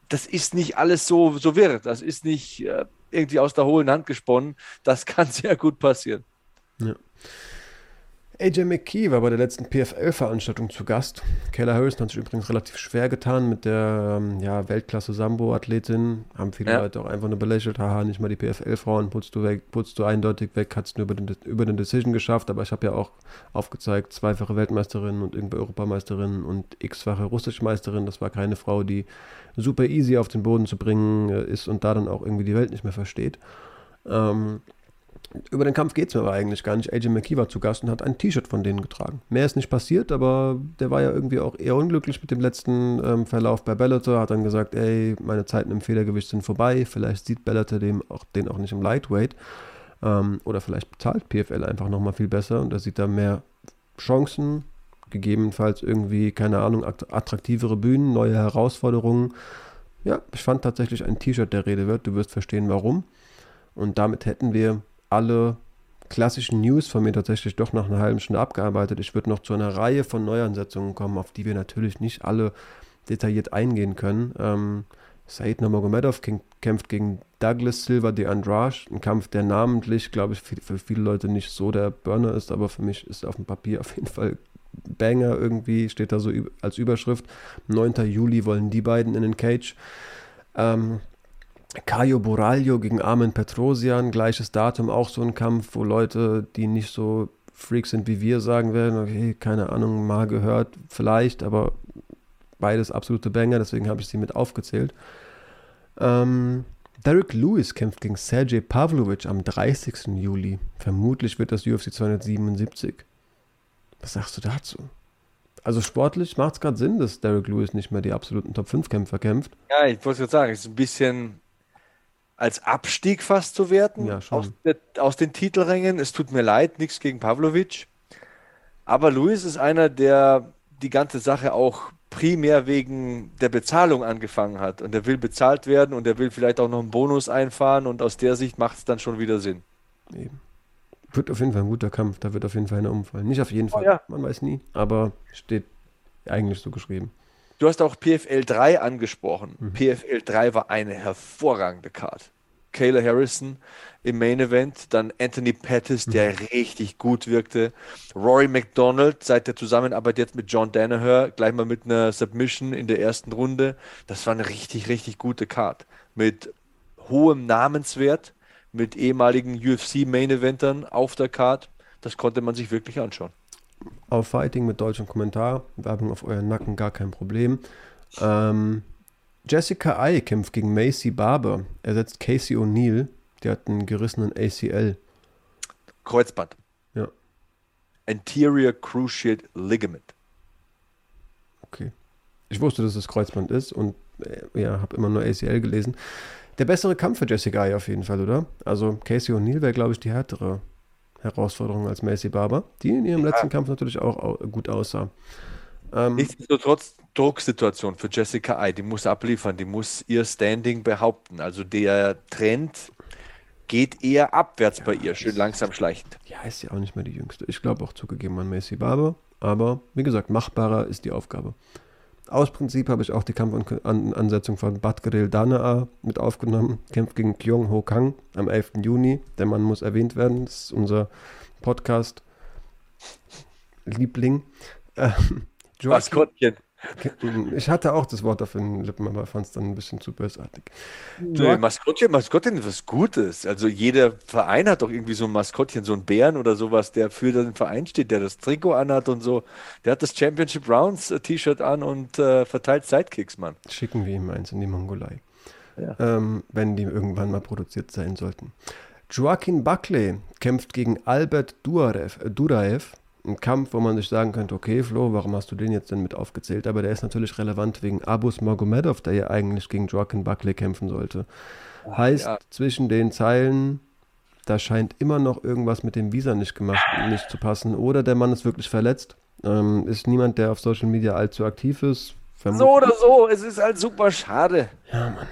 das ist nicht alles so, so wirr. Das ist nicht äh, irgendwie aus der hohlen Hand gesponnen. Das kann sehr gut passieren. Ja. AJ McKee war bei der letzten PFL-Veranstaltung zu Gast. Kayla Harrison hat sich übrigens relativ schwer getan mit der ähm, ja, Weltklasse-Sambo-Athletin. Haben viele ja. Leute auch einfach nur belächelt. Haha, nicht mal die PFL-Frauen putzt du weg, putzt du eindeutig weg, hat es nur über den, über den Decision geschafft. Aber ich habe ja auch aufgezeigt, zweifache Weltmeisterin und irgendwie Europameisterin und x-fache Russischmeisterin. Das war keine Frau, die super easy auf den Boden zu bringen äh, ist und da dann auch irgendwie die Welt nicht mehr versteht. Ähm, über den Kampf geht es mir aber eigentlich gar nicht. AJ McKee war zu Gast und hat ein T-Shirt von denen getragen. Mehr ist nicht passiert, aber der war ja irgendwie auch eher unglücklich mit dem letzten ähm, Verlauf bei Bellator. Hat dann gesagt, ey, meine Zeiten im Federgewicht sind vorbei. Vielleicht sieht Bellator dem auch, den auch nicht im Lightweight. Ähm, oder vielleicht bezahlt PFL einfach nochmal viel besser und er sieht da mehr Chancen. Gegebenenfalls irgendwie, keine Ahnung, attraktivere Bühnen, neue Herausforderungen. Ja, ich fand tatsächlich ein T-Shirt der Rede wird. Du wirst verstehen, warum. Und damit hätten wir alle klassischen News von mir tatsächlich doch nach einer halben Stunde abgearbeitet. Ich würde noch zu einer Reihe von Neuansetzungen kommen, auf die wir natürlich nicht alle detailliert eingehen können. Ähm, Said Nurmagomedov kämpft gegen Douglas Silva de Andrade, ein Kampf, der namentlich, glaube ich, für viele Leute nicht so der Burner ist, aber für mich ist auf dem Papier auf jeden Fall Banger irgendwie, steht da so als Überschrift. 9. Juli wollen die beiden in den Cage. Ähm, Caio Boraglio gegen Armin Petrosian, gleiches Datum, auch so ein Kampf, wo Leute, die nicht so Freaks sind wie wir, sagen werden, okay, keine Ahnung, mal gehört, vielleicht, aber beides absolute Banger, deswegen habe ich sie mit aufgezählt. Ähm, Derek Lewis kämpft gegen Sergej Pavlovich am 30. Juli. Vermutlich wird das UFC 277. Was sagst du dazu? Also sportlich macht es gerade Sinn, dass Derek Lewis nicht mehr die absoluten Top-5-Kämpfer kämpft. Ja, ich wollte gerade sagen, es ist ein bisschen als Abstieg fast zu werten ja, aus, aus, den Titelrängen. Es tut mir leid, nichts gegen Pavlovic. Aber Luis ist einer, der die ganze Sache auch primär wegen der Bezahlung angefangen hat. Und er will bezahlt werden und er will vielleicht auch noch einen Bonus einfahren und aus der Sicht macht es dann schon wieder Sinn. Eben. Wird auf jeden Fall ein guter Kampf, da wird auf jeden Fall einer umfallen. Nicht auf jeden oh Fall, oh, ja. man weiß nie, aber steht eigentlich so geschrieben. Du hast auch PFL 3 angesprochen. Mhm. PFL 3 war eine hervorragende Card. Kayla Harrison im Main Event, dann Anthony Pettis, der mhm. richtig gut wirkte, Rory McDonald seit der Zusammenarbeit jetzt mit John Danaher, gleich mal mit einer Submission in der ersten Runde. Das war eine richtig, richtig gute Card mit hohem Namenswert, mit ehemaligen UFC Main Eventern auf der Card. Das konnte man sich wirklich anschauen auf Fighting mit deutschem Kommentar. Werbung auf euren Nacken, gar kein Problem. Ähm, Jessica Ai kämpft gegen Macy Barber. Er setzt Casey O'Neill. Der hat einen gerissenen ACL. Kreuzband. Ja. Anterior Cruciate Ligament. Okay. Ich wusste, dass es Kreuzband ist und äh, ja, habe immer nur ACL gelesen. Der bessere Kampf für Jessica Ai auf jeden Fall, oder? Also Casey O'Neill wäre, glaube ich, die härtere Herausforderung als Macy Barber, die in ihrem ja. letzten Kampf natürlich auch gut aussah. Ähm, Nichtsdestotrotz Drucksituation für Jessica Ai, die muss abliefern, die muss ihr Standing behaupten. Also der Trend geht eher abwärts ja, bei ihr, schön langsam schleichend. Ja, ist ja auch nicht mehr die jüngste. Ich glaube auch zugegeben an Macy Barber, aber wie gesagt, machbarer ist die Aufgabe. Aus Prinzip habe ich auch die Kampfansetzung von Badgeril Danaa mit aufgenommen. Kämpft gegen Kyung Ho Kang am 11. Juni. Der Mann muss erwähnt werden. Das ist unser Podcast-Liebling. Ähm, Maskottchen. Ich hatte auch das Wort auf den Lippen, aber fand es dann ein bisschen zu bösartig. Nee, Maskottchen, Maskottchen ist was Gutes. Also jeder Verein hat doch irgendwie so ein Maskottchen, so ein Bären oder sowas, der für den Verein steht, der das Trikot anhat und so. Der hat das Championship Rounds äh, T-Shirt an und äh, verteilt Sidekicks, Mann. Schicken wir ihm eins in die Mongolei. Ja. Ähm, wenn die irgendwann mal produziert sein sollten. Joaquin Buckley kämpft gegen Albert Duraev. Äh, Duraev ein Kampf, wo man sich sagen könnte, okay, Flo, warum hast du den jetzt denn mit aufgezählt? Aber der ist natürlich relevant wegen Abus Magomedov, der ja eigentlich gegen Joaquin Buckley kämpfen sollte. Heißt, ja. zwischen den Zeilen, da scheint immer noch irgendwas mit dem Visa nicht gemacht, nicht zu passen. Oder der Mann ist wirklich verletzt. Ähm, ist niemand, der auf Social Media allzu aktiv ist. Vermut so oder so, es ist halt super schade. Ja, Mann.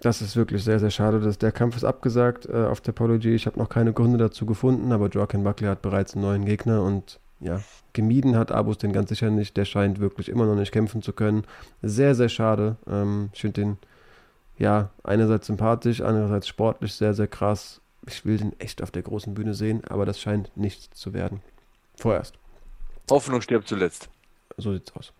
Das ist wirklich sehr, sehr schade. Dass der Kampf ist abgesagt äh, auf der Polo G. Ich habe noch keine Gründe dazu gefunden, aber Joaquin Buckley hat bereits einen neuen Gegner und ja, gemieden hat Abus den ganz sicher nicht. Der scheint wirklich immer noch nicht kämpfen zu können. Sehr, sehr schade. Ähm, ich finde den ja einerseits sympathisch, andererseits sportlich sehr, sehr krass. Ich will den echt auf der großen Bühne sehen, aber das scheint nichts zu werden. Vorerst. Hoffnung stirbt zuletzt. So sieht's aus.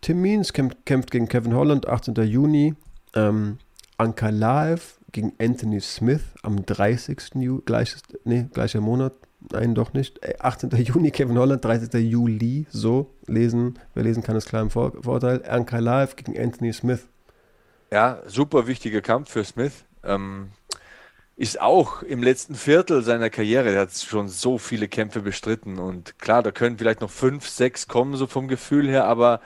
Tim Means kämpft, kämpft gegen Kevin Holland, 18. Juni. Ähm, Ankalaev gegen Anthony Smith am 30. Juli, gleiches, nee, gleicher Monat, nein, doch nicht. 18. Äh, Juni, Kevin Holland, 30. Juli, so lesen, wer lesen kann, ist klar im Vor Vorteil. Ankalaev gegen Anthony Smith. Ja, super wichtiger Kampf für Smith. Ähm, ist auch im letzten Viertel seiner Karriere, er hat schon so viele Kämpfe bestritten und klar, da können vielleicht noch fünf, sechs kommen, so vom Gefühl her, aber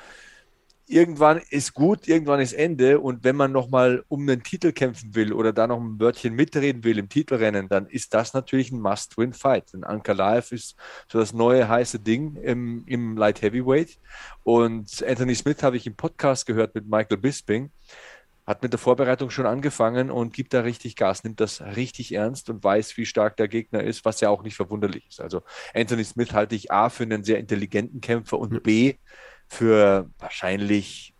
irgendwann ist gut, irgendwann ist Ende. Und wenn man nochmal um den Titel kämpfen will oder da noch ein Wörtchen mitreden will im Titelrennen, dann ist das natürlich ein Must-Win-Fight. Denn Ankalaev ist so das neue heiße Ding im, im Light Heavyweight. Und Anthony Smith habe ich im Podcast gehört mit Michael Bisping. Hat mit der Vorbereitung schon angefangen und gibt da richtig Gas, nimmt das richtig ernst und weiß, wie stark der Gegner ist, was ja auch nicht verwunderlich ist. Also Anthony Smith halte ich A für einen sehr intelligenten Kämpfer und B für wahrscheinlich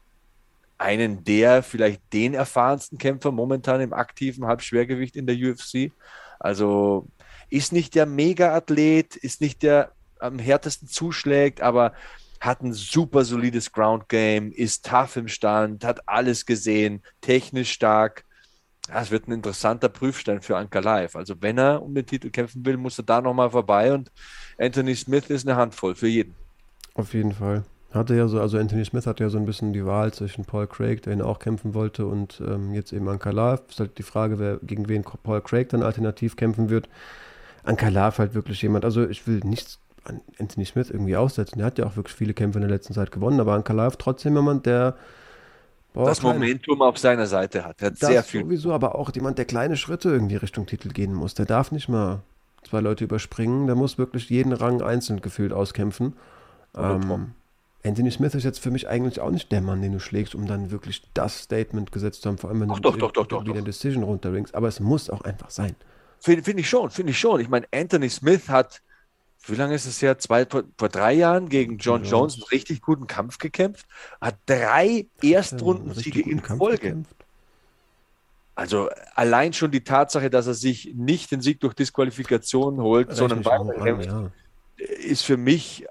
einen der, vielleicht den erfahrensten Kämpfer momentan im aktiven Halbschwergewicht in der UFC. Also ist nicht der Mega-Athlet, ist nicht der am härtesten zuschlägt, aber hat ein super solides Ground Game, ist tough im Stand, hat alles gesehen, technisch stark. Das wird ein interessanter Prüfstein für Anka Live. Also wenn er um den Titel kämpfen will, muss er da nochmal vorbei und Anthony Smith ist eine Handvoll für jeden. Auf jeden Fall. Hatte ja so, also Anthony Smith hatte ja so ein bisschen die Wahl zwischen Paul Craig, der ihn auch kämpfen wollte, und ähm, jetzt eben Ankalaev. Ist halt die Frage, wer, gegen wen Paul Craig dann alternativ kämpfen wird. Ankalaev halt wirklich jemand, also ich will nichts an Anthony Smith irgendwie aussetzen. Der hat ja auch wirklich viele Kämpfe in der letzten Zeit gewonnen, aber Ankalaev trotzdem jemand, der boah, das Momentum auf seiner Seite hat. Er hat sehr viel. sowieso, aber auch jemand, der kleine Schritte irgendwie Richtung Titel gehen muss. Der darf nicht mal zwei Leute überspringen, der muss wirklich jeden Rang einzeln gefühlt auskämpfen. Ähm, Anthony Smith ist jetzt für mich eigentlich auch nicht der Mann, den du schlägst, um dann wirklich das Statement gesetzt zu haben, vor allem wenn Ach, du doch, doch, doch, wieder Decision runterringst. Aber es muss auch einfach sein. Finde find ich schon, finde ich schon. Ich meine, Anthony Smith hat, wie lange ist es her? Zwei, vor drei Jahren gegen John ja. Jones einen richtig guten Kampf gekämpft, hat drei Erstrundensiege in Folge. Gekämpft. Also allein schon die Tatsache, dass er sich nicht den Sieg durch Disqualifikation holt, Rechne sondern weiterkämpft, ja. ist für mich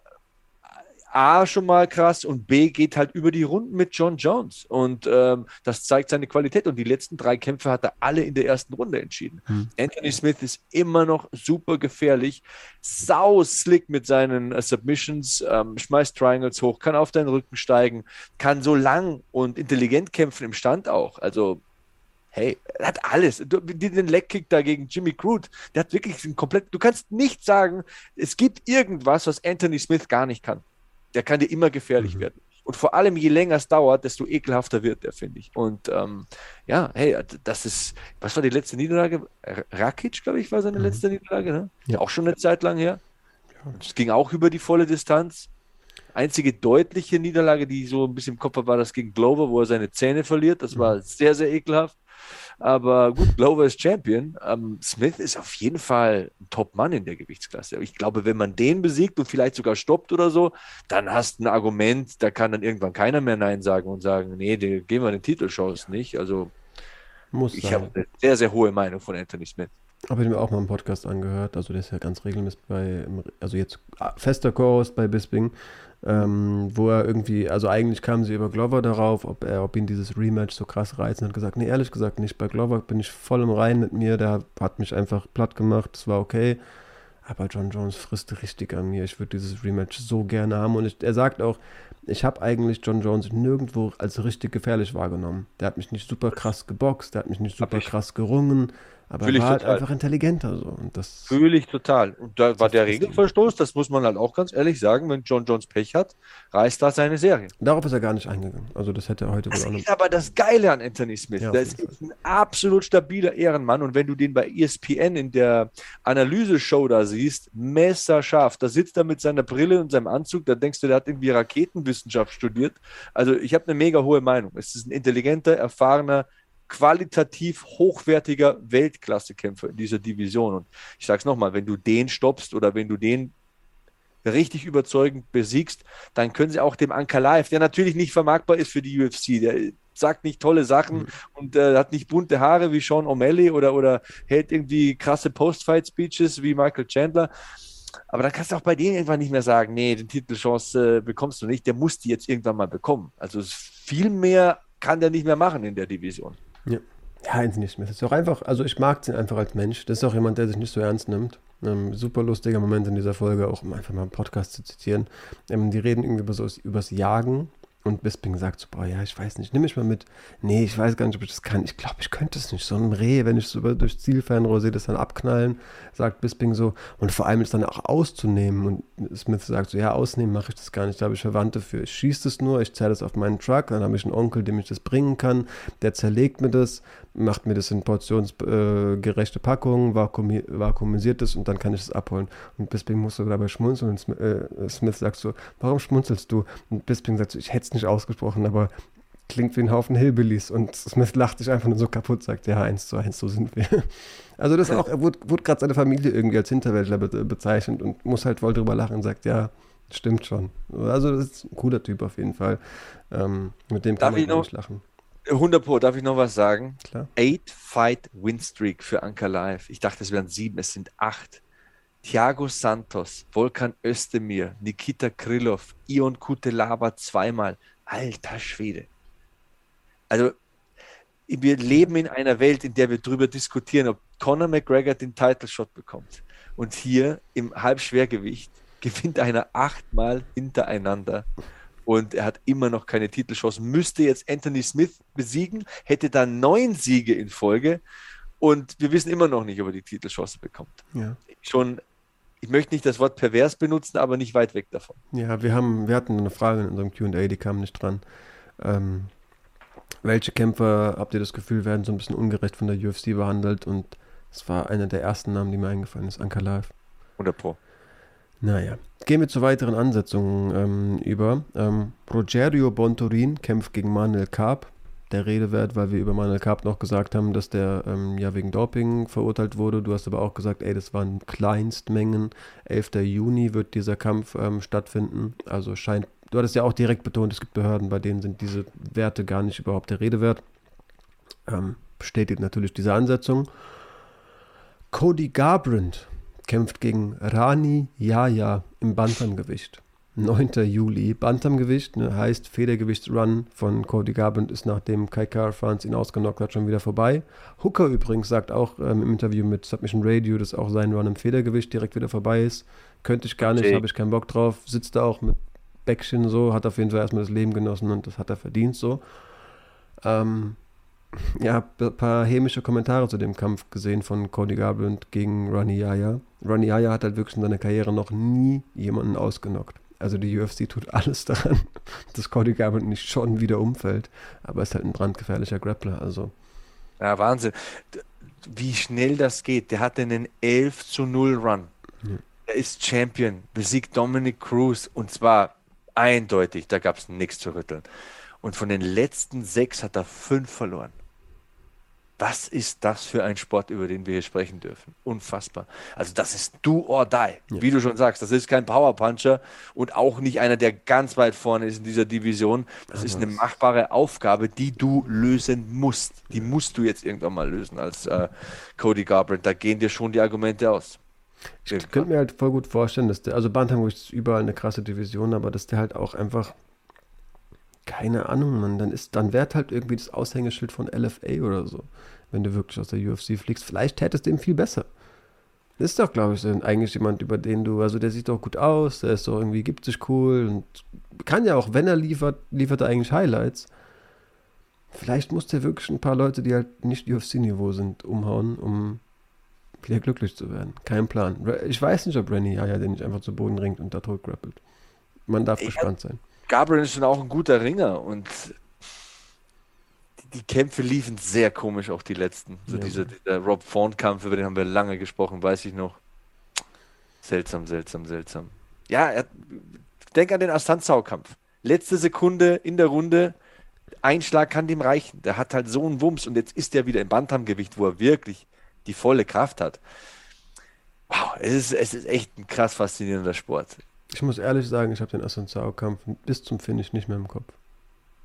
A schon mal krass und B geht halt über die Runden mit John Jones und ähm, das zeigt seine Qualität und die letzten drei Kämpfe hat er alle in der ersten Runde entschieden. Hm. Anthony Smith ist immer noch super gefährlich, sau slick mit seinen äh, Submissions, ähm, schmeißt Triangles hoch, kann auf deinen Rücken steigen, kann so lang und intelligent kämpfen im Stand auch. Also hey, er hat alles. Du, den Leckkick da gegen Jimmy Crude, der hat wirklich ein komplett. Du kannst nicht sagen, es gibt irgendwas, was Anthony Smith gar nicht kann der kann dir immer gefährlich mhm. werden. Und vor allem, je länger es dauert, desto ekelhafter wird der, finde ich. Und ähm, ja, hey, das ist, was war die letzte Niederlage? Rakic, glaube ich, war seine mhm. letzte Niederlage, ne? Ja. Auch schon eine Zeit lang her. Es ging auch über die volle Distanz. Einzige deutliche Niederlage, die so ein bisschen im Kopf war, war das gegen Glover, wo er seine Zähne verliert. Das war sehr, sehr ekelhaft. Aber gut, Glover ist Champion. Ähm, Smith ist auf jeden Fall ein Top-Mann in der Gewichtsklasse. Ich glaube, wenn man den besiegt und vielleicht sogar stoppt oder so, dann hast du ein Argument, da kann dann irgendwann keiner mehr Nein sagen und sagen, nee, die, gehen wir den Titelchance nicht. Also Muss ich habe eine sehr, sehr hohe Meinung von Anthony Smith. Habe ich mir auch mal einen Podcast angehört. Also der ist ja ganz regelmäßig bei, also jetzt fester Co-Host bei Bisping ähm, wo er irgendwie, also eigentlich kamen sie über Glover darauf, ob er, ob ihn dieses Rematch so krass reizt und hat gesagt, nee, ehrlich gesagt nicht. Bei Glover bin ich voll im Rein mit mir, der hat mich einfach platt gemacht, das war okay. Aber John Jones frisst richtig an mir. Ich würde dieses Rematch so gerne haben. Und ich, er sagt auch, ich habe eigentlich John Jones nirgendwo als richtig gefährlich wahrgenommen. Der hat mich nicht super krass geboxt, der hat mich nicht super krass gerungen. Aber er war halt einfach intelligenter so. Und das Fühle ich total. Und da war der Regelverstoß, das muss man halt auch ganz ehrlich sagen, wenn John Jones Pech hat, reißt da seine Serie. Darauf ist er gar nicht eingegangen. Also das hätte er heute das wohl auch ist aber das Geile an Anthony Smith. Ja, das ist ein absolut stabiler Ehrenmann. Und wenn du den bei ESPN in der Analyse-Show da siehst, messerscharf, da sitzt er mit seiner Brille und seinem Anzug, da denkst du, der hat irgendwie Raketenwissenschaft studiert. Also ich habe eine mega hohe Meinung. Es ist ein intelligenter, erfahrener, qualitativ hochwertiger Weltklasse-Kämpfer in dieser Division. Und ich sage es nochmal, wenn du den stoppst oder wenn du den richtig überzeugend besiegst, dann können sie auch dem Anker Live, der natürlich nicht vermarktbar ist für die UFC, der sagt nicht tolle Sachen mhm. und äh, hat nicht bunte Haare wie Sean O'Malley oder, oder hält irgendwie krasse Post-Fight-Speeches wie Michael Chandler. Aber dann kannst du auch bei denen irgendwann nicht mehr sagen, nee, den Titelchance äh, bekommst du nicht, der muss die jetzt irgendwann mal bekommen. Also viel mehr kann der nicht mehr machen in der Division. Ja. Ja, Anthony Smith ist auch einfach, also ich mag ihn einfach als Mensch. Das ist auch jemand, der sich nicht so ernst nimmt. Ähm, super lustiger Moment in dieser Folge, auch um einfach mal einen Podcast zu zitieren. Ähm, die reden irgendwie über so, übers Jagen und Bisping sagt so, boah, ja, ich weiß nicht, nimm mich mal mit. Nee, ich weiß gar nicht, ob ich das kann. Ich glaube, ich könnte es nicht. So ein Reh, wenn ich so über, durchs Zielfernrohr sehe, das dann abknallen, sagt Bisping so. Und vor allem ist dann auch auszunehmen. Und Smith sagt so, ja, ausnehmen mache ich das gar nicht. Da habe ich Verwandte für. Ich schieße das nur, ich zerre das auf meinen Truck, dann habe ich einen Onkel, dem ich das bringen kann. Der zerlegt mir das, macht mir das in portionsgerechte äh, Packungen, vakuumi vakuumisiert das und dann kann ich es abholen. Und Bisping musste dabei schmunzeln und äh, Smith sagt so, warum schmunzelst du? Und Bisping sagt so, ich hätte es nicht ausgesprochen, aber klingt wie ein Haufen Hillbillies und Smith lacht sich einfach nur so kaputt, sagt, ja, eins zu eins, so sind wir. Also das auch, er wurde, wurde gerade seine Familie irgendwie als Hinterwäldler be bezeichnet und muss halt voll drüber lachen und sagt, ja, stimmt schon. Also das ist ein cooler Typ auf jeden Fall. Ähm, mit dem kann Darf man nicht lachen. 100 Pro, darf ich noch was sagen? Klar. Eight Fight Win Streak für Anker Live. Ich dachte, es wären sieben, es sind acht. Thiago Santos, Volkan Özdemir, Nikita Krylov, Ion Kutelava zweimal. Alter Schwede. Also, wir leben in einer Welt, in der wir darüber diskutieren, ob Conor McGregor den Title Shot bekommt. Und hier im Halbschwergewicht gewinnt einer achtmal hintereinander und er hat immer noch keine Titelchance. Müsste jetzt Anthony Smith besiegen, hätte dann neun Siege in Folge und wir wissen immer noch nicht, ob er die Titelchance bekommt. Ja. Schon, ich möchte nicht das Wort pervers benutzen, aber nicht weit weg davon. Ja, wir haben, wir hatten eine Frage in unserem QA, die kam nicht dran. Ähm, welche Kämpfer habt ihr das Gefühl, werden so ein bisschen ungerecht von der UFC behandelt? Und es war einer der ersten Namen, die mir eingefallen ist, Anker Live. 100 Pro. Naja, gehen wir zu weiteren Ansetzungen ähm, über. Ähm, Rogerio Bontorin kämpft gegen Manuel Karp. Der Redewert, weil wir über Manuel Karp noch gesagt haben, dass der ähm, ja wegen Doping verurteilt wurde. Du hast aber auch gesagt, ey, das waren Kleinstmengen. 11. Juni wird dieser Kampf ähm, stattfinden. Also scheint, du hattest ja auch direkt betont, es gibt Behörden, bei denen sind diese Werte gar nicht überhaupt der Redewert. Ähm, bestätigt natürlich diese Ansetzung. Cody Garbrandt kämpft gegen Rani Yaya im Bantamgewicht. 9. Juli. Bantamgewicht ne, heißt Federgewichtsrun von Cody Garbrandt ist nachdem Kai Car-Franz ihn ausgenockt hat schon wieder vorbei. Hooker übrigens sagt auch ähm, im Interview mit Submission Radio, dass auch sein Run im Federgewicht direkt wieder vorbei ist. Könnte ich gar nicht, habe ich keinen Bock drauf. Sitzt da auch mit Bäckchen so, hat auf jeden Fall erstmal das Leben genossen und das hat er verdient so. Ähm, ja, ein paar hämische Kommentare zu dem Kampf gesehen von Cody Garbrandt gegen Ronnie Yaya. Ronnie Yaya hat halt wirklich in seiner Karriere noch nie jemanden ausgenockt. Also die UFC tut alles daran, dass Cody Garbrandt nicht schon wieder umfällt. Aber er ist halt ein brandgefährlicher Grappler. Also. Ja, Wahnsinn. Wie schnell das geht. Der hatte einen 11 zu 0 Run. Ja. Er ist Champion, besiegt Dominic Cruz und zwar Eindeutig, da gab es nichts zu rütteln. Und von den letzten sechs hat er fünf verloren. Was ist das für ein Sport, über den wir hier sprechen dürfen? Unfassbar. Also das ist do or die, ja. wie du schon sagst. Das ist kein Powerpuncher und auch nicht einer, der ganz weit vorne ist in dieser Division. Das Aber ist eine machbare Aufgabe, die du lösen musst. Die musst du jetzt irgendwann mal lösen als äh, Cody Garbrandt. Da gehen dir schon die Argumente aus. Ich könnte mir halt voll gut vorstellen, dass der, also Bantam ist überall eine krasse Division, aber dass der halt auch einfach keine Ahnung, man, dann ist, dann wäre halt irgendwie das Aushängeschild von LFA oder so, wenn du wirklich aus der UFC fliegst. Vielleicht hättest du ihn viel besser. Das ist doch, glaube ich, eigentlich jemand, über den du, also der sieht doch gut aus, der ist doch irgendwie, gibt sich cool und kann ja auch, wenn er liefert, liefert er eigentlich Highlights. Vielleicht muss der wirklich ein paar Leute, die halt nicht UFC-Niveau sind, umhauen, um wieder glücklich zu werden. Kein Plan. Ich weiß nicht, ob Rennie ja, den nicht einfach zu Boden ringt und da tot grappelt. Man darf ja, gespannt sein. Gabriel ist schon auch ein guter Ringer und die, die Kämpfe liefen sehr komisch, auch die letzten. So ja. dieser, dieser Rob Font-Kampf, über den haben wir lange gesprochen, weiß ich noch. Seltsam, seltsam, seltsam. Ja, er, denk an den Astanzau-Kampf. Letzte Sekunde in der Runde, ein Schlag kann dem reichen. Der hat halt so einen Wumms und jetzt ist er wieder im Bantamgewicht, wo er wirklich die volle Kraft hat. Wow, es ist, es ist echt ein krass faszinierender Sport. Ich muss ehrlich sagen, ich habe den Assunzao-Kampf bis zum Finish nicht mehr im Kopf.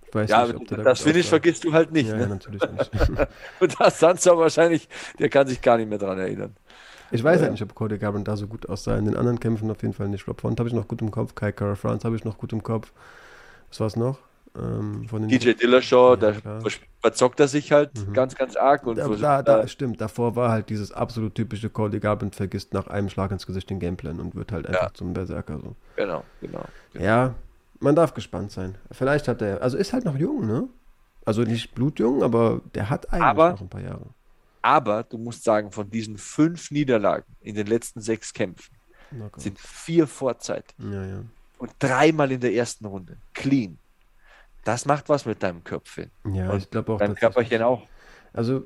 Ich weiß ja, nicht, ob der das da Finish vergisst du halt nicht. Ja, ne? natürlich nicht. Und Assunzao wahrscheinlich, der kann sich gar nicht mehr daran erinnern. Ich weiß ja. halt nicht, ob Cody Garbrandt da so gut aussah. In den anderen Kämpfen auf jeden Fall nicht. Rob Font habe ich noch gut im Kopf. Kai Kara France habe ich noch gut im Kopf. Was war es noch? Ähm, DJ Dillashaw, ja, da verzockt er sich halt mhm. ganz, ganz arg. Und da, da, da, stimmt, davor war halt dieses absolut typische Cody Garbrandt vergisst nach einem Schlag ins Gesicht den Gameplan und wird halt einfach ja. zum Berserker. So. Genau, genau, genau. Ja, man darf gespannt sein. Vielleicht hat er, also ist halt noch jung, ne? Also nicht blutjung, aber der hat eigentlich aber, noch ein paar Jahre. Aber du musst sagen, von diesen fünf Niederlagen in den letzten sechs Kämpfen sind vier Vorzeit. Ja, ja. Und dreimal in der ersten Runde. Clean. Das macht was mit deinem Köpfchen. Ja, Und ich glaube auch. Deinem Körperchen auch. Also,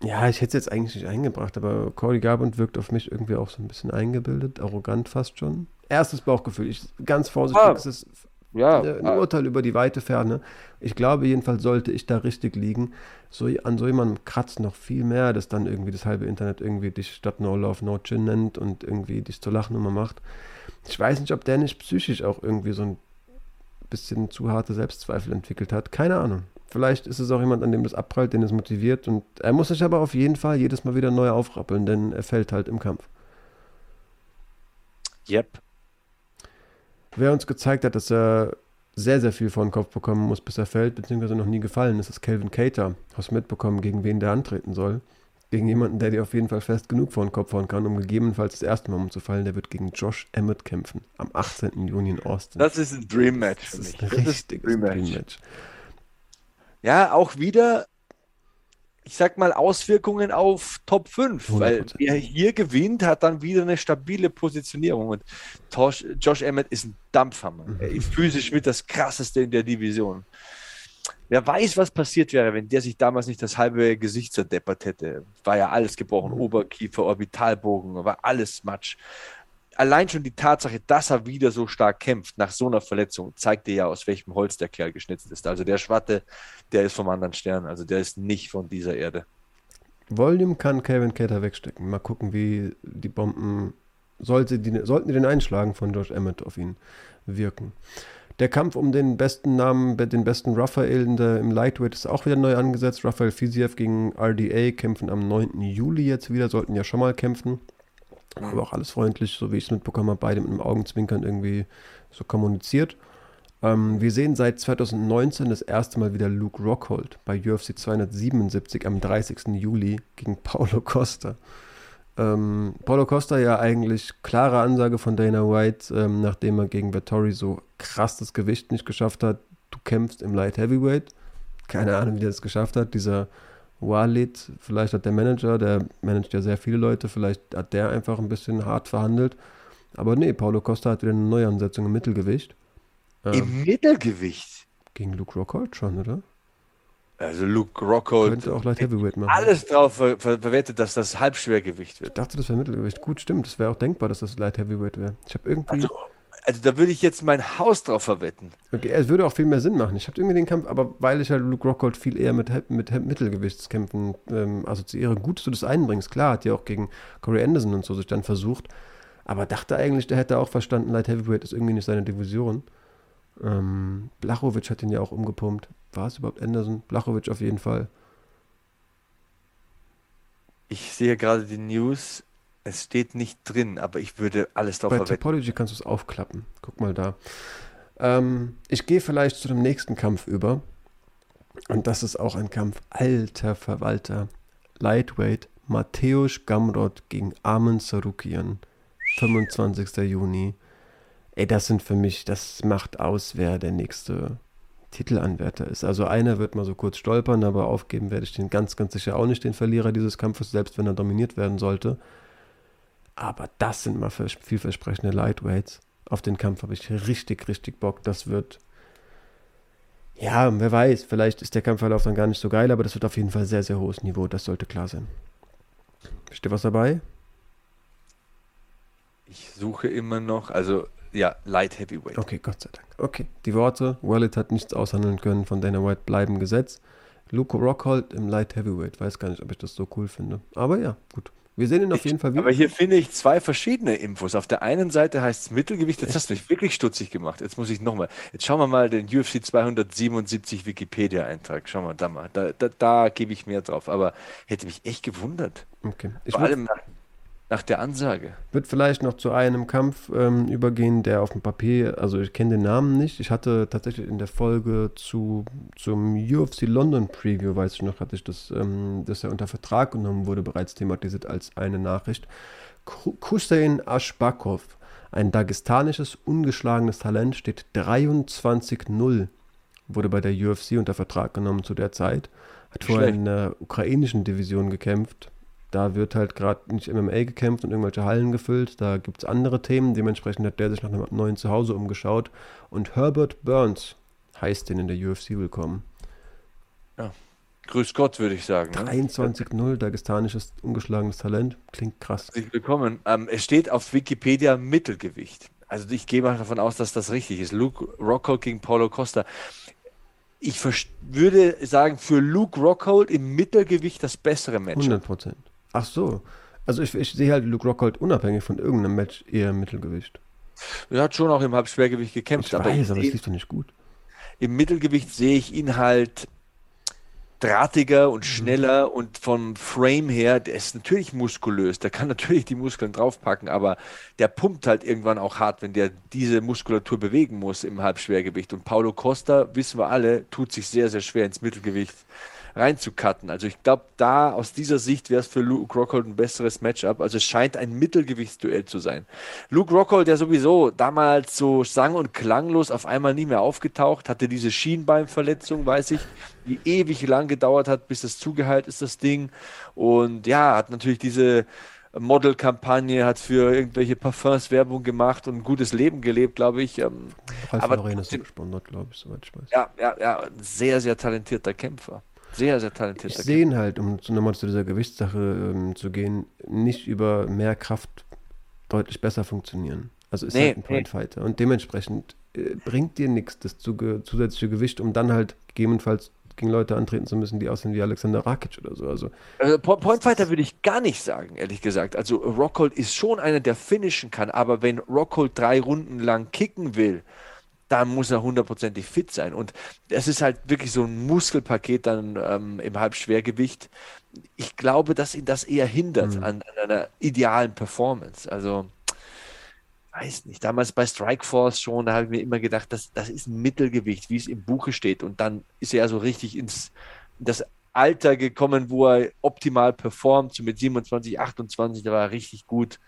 ja, ich hätte es jetzt eigentlich nicht eingebracht, aber Cody Garbrandt wirkt auf mich irgendwie auch so ein bisschen eingebildet, arrogant fast schon. Erstes Bauchgefühl. Ich, ganz vorsichtig, ah, es ist ja, ein ah. Urteil über die weite Ferne. Ich glaube jedenfalls sollte ich da richtig liegen. So, an so jemandem kratzt noch viel mehr, dass dann irgendwie das halbe Internet irgendwie dich statt No Love No Chin nennt und irgendwie dich zur Lachnummer macht. Ich weiß nicht, ob der nicht psychisch auch irgendwie so ein bisschen zu harte Selbstzweifel entwickelt hat. Keine Ahnung. Vielleicht ist es auch jemand, an dem das abprallt, den es motiviert. Und er muss sich aber auf jeden Fall jedes Mal wieder neu aufrappeln, denn er fällt halt im Kampf. Yep. Wer uns gezeigt hat, dass er sehr, sehr viel vor den Kopf bekommen muss, bis er fällt, beziehungsweise noch nie gefallen ist, ist Calvin Cater. Hast mitbekommen, gegen wen der antreten soll gegen jemanden, der dir auf jeden Fall fest genug vor den Kopf hauen kann, um gegebenenfalls das erste Mal umzufallen. Der wird gegen Josh Emmett kämpfen am 18. Juni in Austin. Das ist ein Dream Match. Das ist ein richtiges Dream Match. Dream Match. Ja, auch wieder, ich sag mal, Auswirkungen auf Top 5, 100%. weil wer hier gewinnt, hat dann wieder eine stabile Positionierung. Und Tosh, Josh Emmett ist ein Dampfhammer. Mhm. Er ist physisch mit das krasseste in der Division. Wer weiß, was passiert wäre, wenn der sich damals nicht das halbe Gesicht zerdeppert hätte. War ja alles gebrochen. Mhm. Oberkiefer, Orbitalbogen, war alles Matsch. Allein schon die Tatsache, dass er wieder so stark kämpft nach so einer Verletzung, zeigt dir ja, aus welchem Holz der Kerl geschnitzt ist. Also der Schwatte, der ist vom anderen Stern. Also der ist nicht von dieser Erde. Volume kann Kevin Cater wegstecken. Mal gucken, wie die Bomben, sollte die, sollten die den Einschlagen von Josh Emmett auf ihn wirken. Der Kampf um den besten Namen, den besten Raphael im Lightweight ist auch wieder neu angesetzt. Raphael Fiziev gegen RDA kämpfen am 9. Juli jetzt wieder, sollten ja schon mal kämpfen. Aber auch alles freundlich, so wie ich es mitbekommen habe, beide mit einem Augenzwinkern irgendwie so kommuniziert. Ähm, wir sehen seit 2019 das erste Mal wieder Luke Rockhold bei UFC 277 am 30. Juli gegen Paulo Costa. Ähm, Paulo Costa ja eigentlich klare Ansage von Dana White, ähm, nachdem er gegen Vettori so krass das Gewicht nicht geschafft hat. Du kämpfst im Light Heavyweight. Keine Ahnung, wie der das geschafft hat. Dieser Walid, vielleicht hat der Manager, der managt ja sehr viele Leute, vielleicht hat der einfach ein bisschen hart verhandelt. Aber nee, Paulo Costa hat wieder eine Neuansetzung im Mittelgewicht. Ähm, Im Mittelgewicht? Gegen Luke Rockhold schon, oder? Also Luke Rockhold könnte auch Light Heavyweight machen. Alles drauf ver ver verwettet, dass das Halbschwergewicht wird. Ich dachte, das wäre Mittelgewicht. Gut, stimmt. Das wäre auch denkbar, dass das Light Heavyweight wäre. Ich habe irgendwie. Also, Also da würde ich jetzt mein Haus drauf verwetten. Okay, es würde auch viel mehr Sinn machen. Ich habe irgendwie den Kampf, aber weil ich halt Luke Rockhold viel eher mit, mit Mittelgewichtskämpfen ähm, assoziiere, gut, dass du das einbringst. Klar, hat ja auch gegen Corey Anderson und so sich dann versucht. Aber dachte eigentlich, der hätte auch verstanden, Light Heavyweight ist irgendwie nicht seine Division. Ähm, Blachowicz hat ihn ja auch umgepumpt. War es überhaupt Anderson? Blachowicz auf jeden Fall. Ich sehe gerade die News. Es steht nicht drin, aber ich würde alles darauf Bei verwetten. Topology kannst du es aufklappen. Guck mal da. Ähm, ich gehe vielleicht zu dem nächsten Kampf über. Und das ist auch ein Kampf. Alter Verwalter. Lightweight. Mateusz Gamrot gegen Armen Sarukian. 25. Juni. Ey, das sind für mich, das macht aus, wer der nächste Titelanwärter ist. Also einer wird mal so kurz stolpern, aber aufgeben werde ich den ganz, ganz sicher auch nicht, den Verlierer dieses Kampfes, selbst wenn er dominiert werden sollte. Aber das sind mal vielversprechende Lightweights. Auf den Kampf habe ich richtig, richtig Bock. Das wird. Ja, wer weiß, vielleicht ist der Kampfverlauf dann gar nicht so geil, aber das wird auf jeden Fall sehr, sehr hohes Niveau. Das sollte klar sein. Steht was dabei? Ich suche immer noch, also ja, Light Heavyweight. Okay, Gott sei Dank. Okay, die Worte, Wallet hat nichts aushandeln können von Dana White, bleiben Gesetz. Luke Rockhold im Light Heavyweight. Weiß gar nicht, ob ich das so cool finde. Aber ja, gut. Wir sehen ihn auf jeden Fall wieder. Aber hier finde ich zwei verschiedene Infos. Auf der einen Seite heißt es Mittelgewicht, jetzt hast du mich wirklich stutzig gemacht. Jetzt muss ich nochmal. Jetzt schauen wir mal den UFC 277 Wikipedia-Eintrag. Schauen wir da mal. Da, da, da gebe ich mehr drauf. Aber hätte mich echt gewundert. Okay. Ich Vor allem nach, nach der Ansage. Wird vielleicht noch zu einem Kampf ähm, übergehen, der auf dem Papier, also ich kenne den Namen nicht. Ich hatte tatsächlich in der Folge zu, zum UFC London Preview, weiß ich noch, hatte ich das, ähm, dass er unter Vertrag genommen wurde, bereits thematisiert als eine Nachricht. Hussein Ashbakov, ein dagestanisches, ungeschlagenes Talent, steht 23-0, wurde bei der UFC unter Vertrag genommen zu der Zeit. Hat vorher in der ukrainischen Division gekämpft, da wird halt gerade nicht MMA gekämpft und irgendwelche Hallen gefüllt. Da gibt es andere Themen. Dementsprechend hat der sich nach einem neuen Zuhause umgeschaut. Und Herbert Burns heißt den in der UFC willkommen. Ja, grüß Gott, würde ich sagen. Ne? 23-0, dagestanisches ungeschlagenes Talent. Klingt krass. Willkommen. Ähm, es steht auf Wikipedia Mittelgewicht. Also ich gehe mal davon aus, dass das richtig ist. Luke Rocco gegen Paulo Costa ich würde sagen, für Luke Rockhold im Mittelgewicht das bessere Match. 100 Prozent. Ach so. Also ich, ich sehe halt Luke Rockhold unabhängig von irgendeinem Match eher im Mittelgewicht. Er hat schon auch im Halbschwergewicht gekämpft. Ich aber weiß, aber es lief doch nicht gut. Im Mittelgewicht sehe ich ihn halt drahtiger und mhm. schneller mhm. und vom Frame her, der ist natürlich muskulös, der kann natürlich die Muskeln draufpacken, aber der pumpt halt irgendwann auch hart, wenn der diese Muskulatur bewegen muss im Halbschwergewicht. Und Paulo Costa, wissen wir alle, tut sich sehr, sehr schwer ins Mittelgewicht reinzucutten. Also ich glaube, da aus dieser Sicht wäre es für Luke Rockhold ein besseres Matchup. Also es scheint ein Mittelgewichtsduell zu sein. Luke Rockhold, der sowieso damals so sang- und klanglos auf einmal nie mehr aufgetaucht, hatte diese Schienbeinverletzung, weiß ich, die ewig lang gedauert hat, bis es zugeheilt ist, das Ding. Und ja, hat natürlich diese Modelkampagne, hat für irgendwelche Parfums Werbung gemacht und ein gutes Leben gelebt, glaube ich. Ähm, aber Arena ist gesponsert, glaube ich, soweit ich weiß. Ja, ja, ja, sehr, sehr talentierter Kämpfer. Sehr, sehr talentiert. Ich sehe ihn halt, um nochmal zu dieser Gewichtssache ähm, zu gehen, nicht über mehr Kraft deutlich besser funktionieren. Also ist nee, halt ein Point Fighter. Nee. Und dementsprechend äh, bringt dir nichts, das zusätzliche Gewicht, um dann halt gegebenenfalls gegen Leute antreten zu müssen, die aussehen wie Alexander Rakic oder so. Also, also Point Fighter würde ich gar nicht sagen, ehrlich gesagt. Also Rockhold ist schon einer, der finishen kann, aber wenn Rockhold drei Runden lang kicken will, da muss er hundertprozentig fit sein. Und es ist halt wirklich so ein Muskelpaket dann ähm, im Halbschwergewicht. Ich glaube, dass ihn das eher hindert mhm. an, an, einer idealen Performance. Also, weiß nicht, damals bei Strikeforce schon, da habe ich mir immer gedacht, das, das ist ein Mittelgewicht, wie es im Buche steht. Und dann ist er ja so richtig ins das Alter gekommen, wo er optimal performt, so mit 27, 28, da war er richtig gut.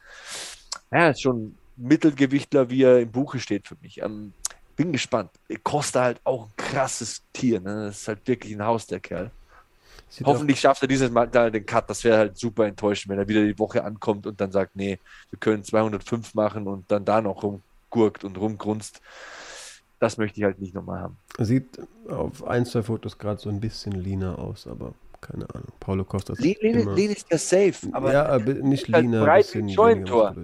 Ja, ist schon Mittelgewichtler, wie er im Buche steht für mich. Ähm, bin gespannt. Costa halt auch ein krasses Tier. Ne? Das ist halt wirklich ein Haus, der Kerl. Sieht Hoffentlich schafft er dieses Mal da den Cut. Das wäre halt super enttäuschend, wenn er wieder die Woche ankommt und dann sagt, nee, wir können 205 machen und dann da noch rumgurkt und rumgrunzt. Das möchte ich halt nicht nochmal haben. Sieht auf ein, zwei Fotos gerade so ein bisschen leaner aus, aber keine Ahnung. Paulo Costa ist Lean, Lean ist ja safe, aber ja, nicht halt leaner, breit wie ein Joint-Tor.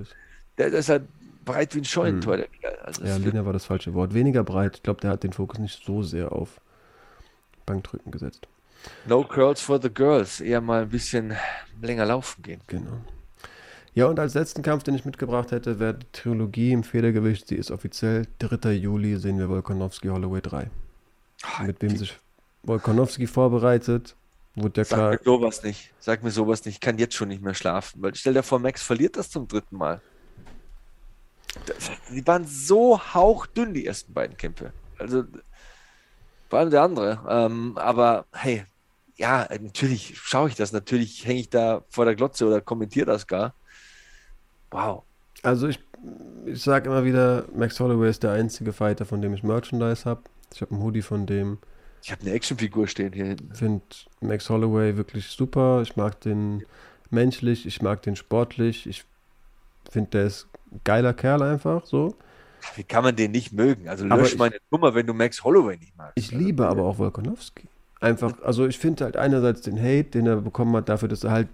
Der, ist halt breit wie ein Scheunentor, der Kerl. Also Ja, leaner war das falsche Wort. Weniger breit. Ich glaube, der hat den Fokus nicht so sehr auf Bankdrücken gesetzt. no curls for the girls. Eher mal ein bisschen länger laufen gehen. Genau. Ja, und als letzten Kampf, den ich mitgebracht hätte, wäre die Trilogie im Federgewicht. Sie ist offiziell 3. Juli, sehen wir Volkanovski Holloway 3. Mit wem sich Volkanovski vorbereitet, wurde ja Sag klar. mir sowas nicht. Sag mir sowas nicht. Ich kann jetzt schon nicht mehr schlafen. Weil stell dir vor, Max verliert das zum dritten Mal. Das, die waren so hauchdünn, die ersten beiden Kämpfe. Also, vor allem der andere. Ähm, aber hey, ja, natürlich schaue ich das. Natürlich hänge ich da vor der Glotze oder kommentiere das gar. Wow. Also ich, ich sage immer wieder, Max Holloway ist der einzige Fighter, von dem ich Merchandise habe. Ich habe einen Hoodie von dem. Ich habe eine Actionfigur stehen hier hinten. Ich finde Max Holloway wirklich super. Ich mag den menschlich, ich mag den sportlich. Ich finde, der ist geiler Kerl einfach so. Wie kann man den nicht mögen? Also Aber lösch ich- meine Nummer, wenn du Max Holloway nicht magst. Ich liebe aber auch Volkanovski. Einfach, also ich finde halt einerseits den Hate, den er bekommen hat, dafür, dass er halt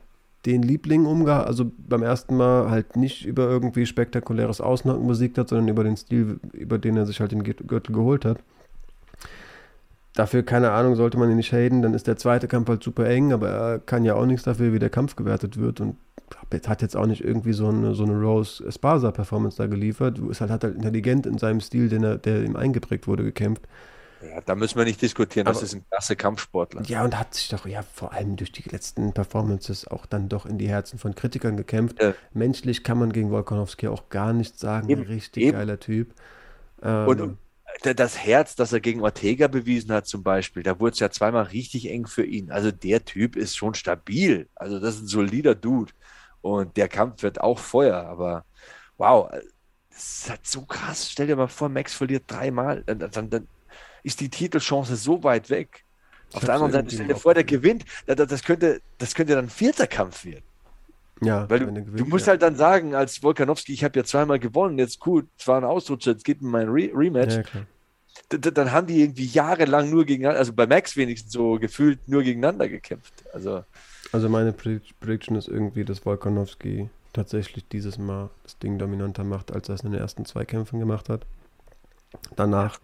den Liebling umgehauen, also beim ersten Mal halt nicht über irgendwie spektakuläres Ausnocken besiegt hat, sondern über den Stil, über den er sich halt den Gürtel geholt hat. Dafür, keine Ahnung, sollte man ihn nicht haten, dann ist der zweite Kampf halt super eng, aber er kann ja auch nichts dafür, wie der Kampf gewertet wird und hat jetzt auch nicht irgendwie so eine, so eine Rose Esparza-Performance da geliefert. Ist halt, hat halt intelligent in seinem Stil, den er, der ihm eingeprägt wurde, gekämpft. Ja, da müssen wir nicht diskutieren. Das Aber- ist ein klasse Kampfsportler. Ja, und hat sich doch ja vor allem durch die letzten Performances auch dann doch in die Herzen von Kritikern gekämpft. Ja. Menschlich kann man gegen Volkanovski auch gar nichts sagen. Eben, Richtig eben. geiler Typ. Ähm, Und, das Herz, das er gegen Ortega bewiesen hat, zum Beispiel, da wurde es ja zweimal richtig eng für ihn. Also der Typ ist schon stabil. Also das ist ein solider Dude. Und der Kampf wird auch Feuer. Aber wow, das ist halt so krass. Stell dir mal vor, Max verliert dreimal. Dann, dann, ist die Titelchance so weit weg. Auf der anderen Seite, stell dir vor, der gewinnt. Da- da- Das könnte, das könnte dann ein vierter Kampf werden. Ja, Weil wenn du, gewinnt, du musst ja. halt dann sagen, als Volkanowski, ich habe ja zweimal gewonnen, jetzt gut, es war ein Ausrutscher, jetzt geht mir mein Re Rematch. Ja, Dann haben die irgendwie jahrelang nur gegeneinander, also bei Max wenigstens so gefühlt nur gegeneinander gekämpft. Also Also meine Predict- Prediction ist irgendwie, dass Volkanovski tatsächlich dieses Mal das Ding dominanter macht, als er es in den ersten zwei Kämpfen gemacht hat. Danach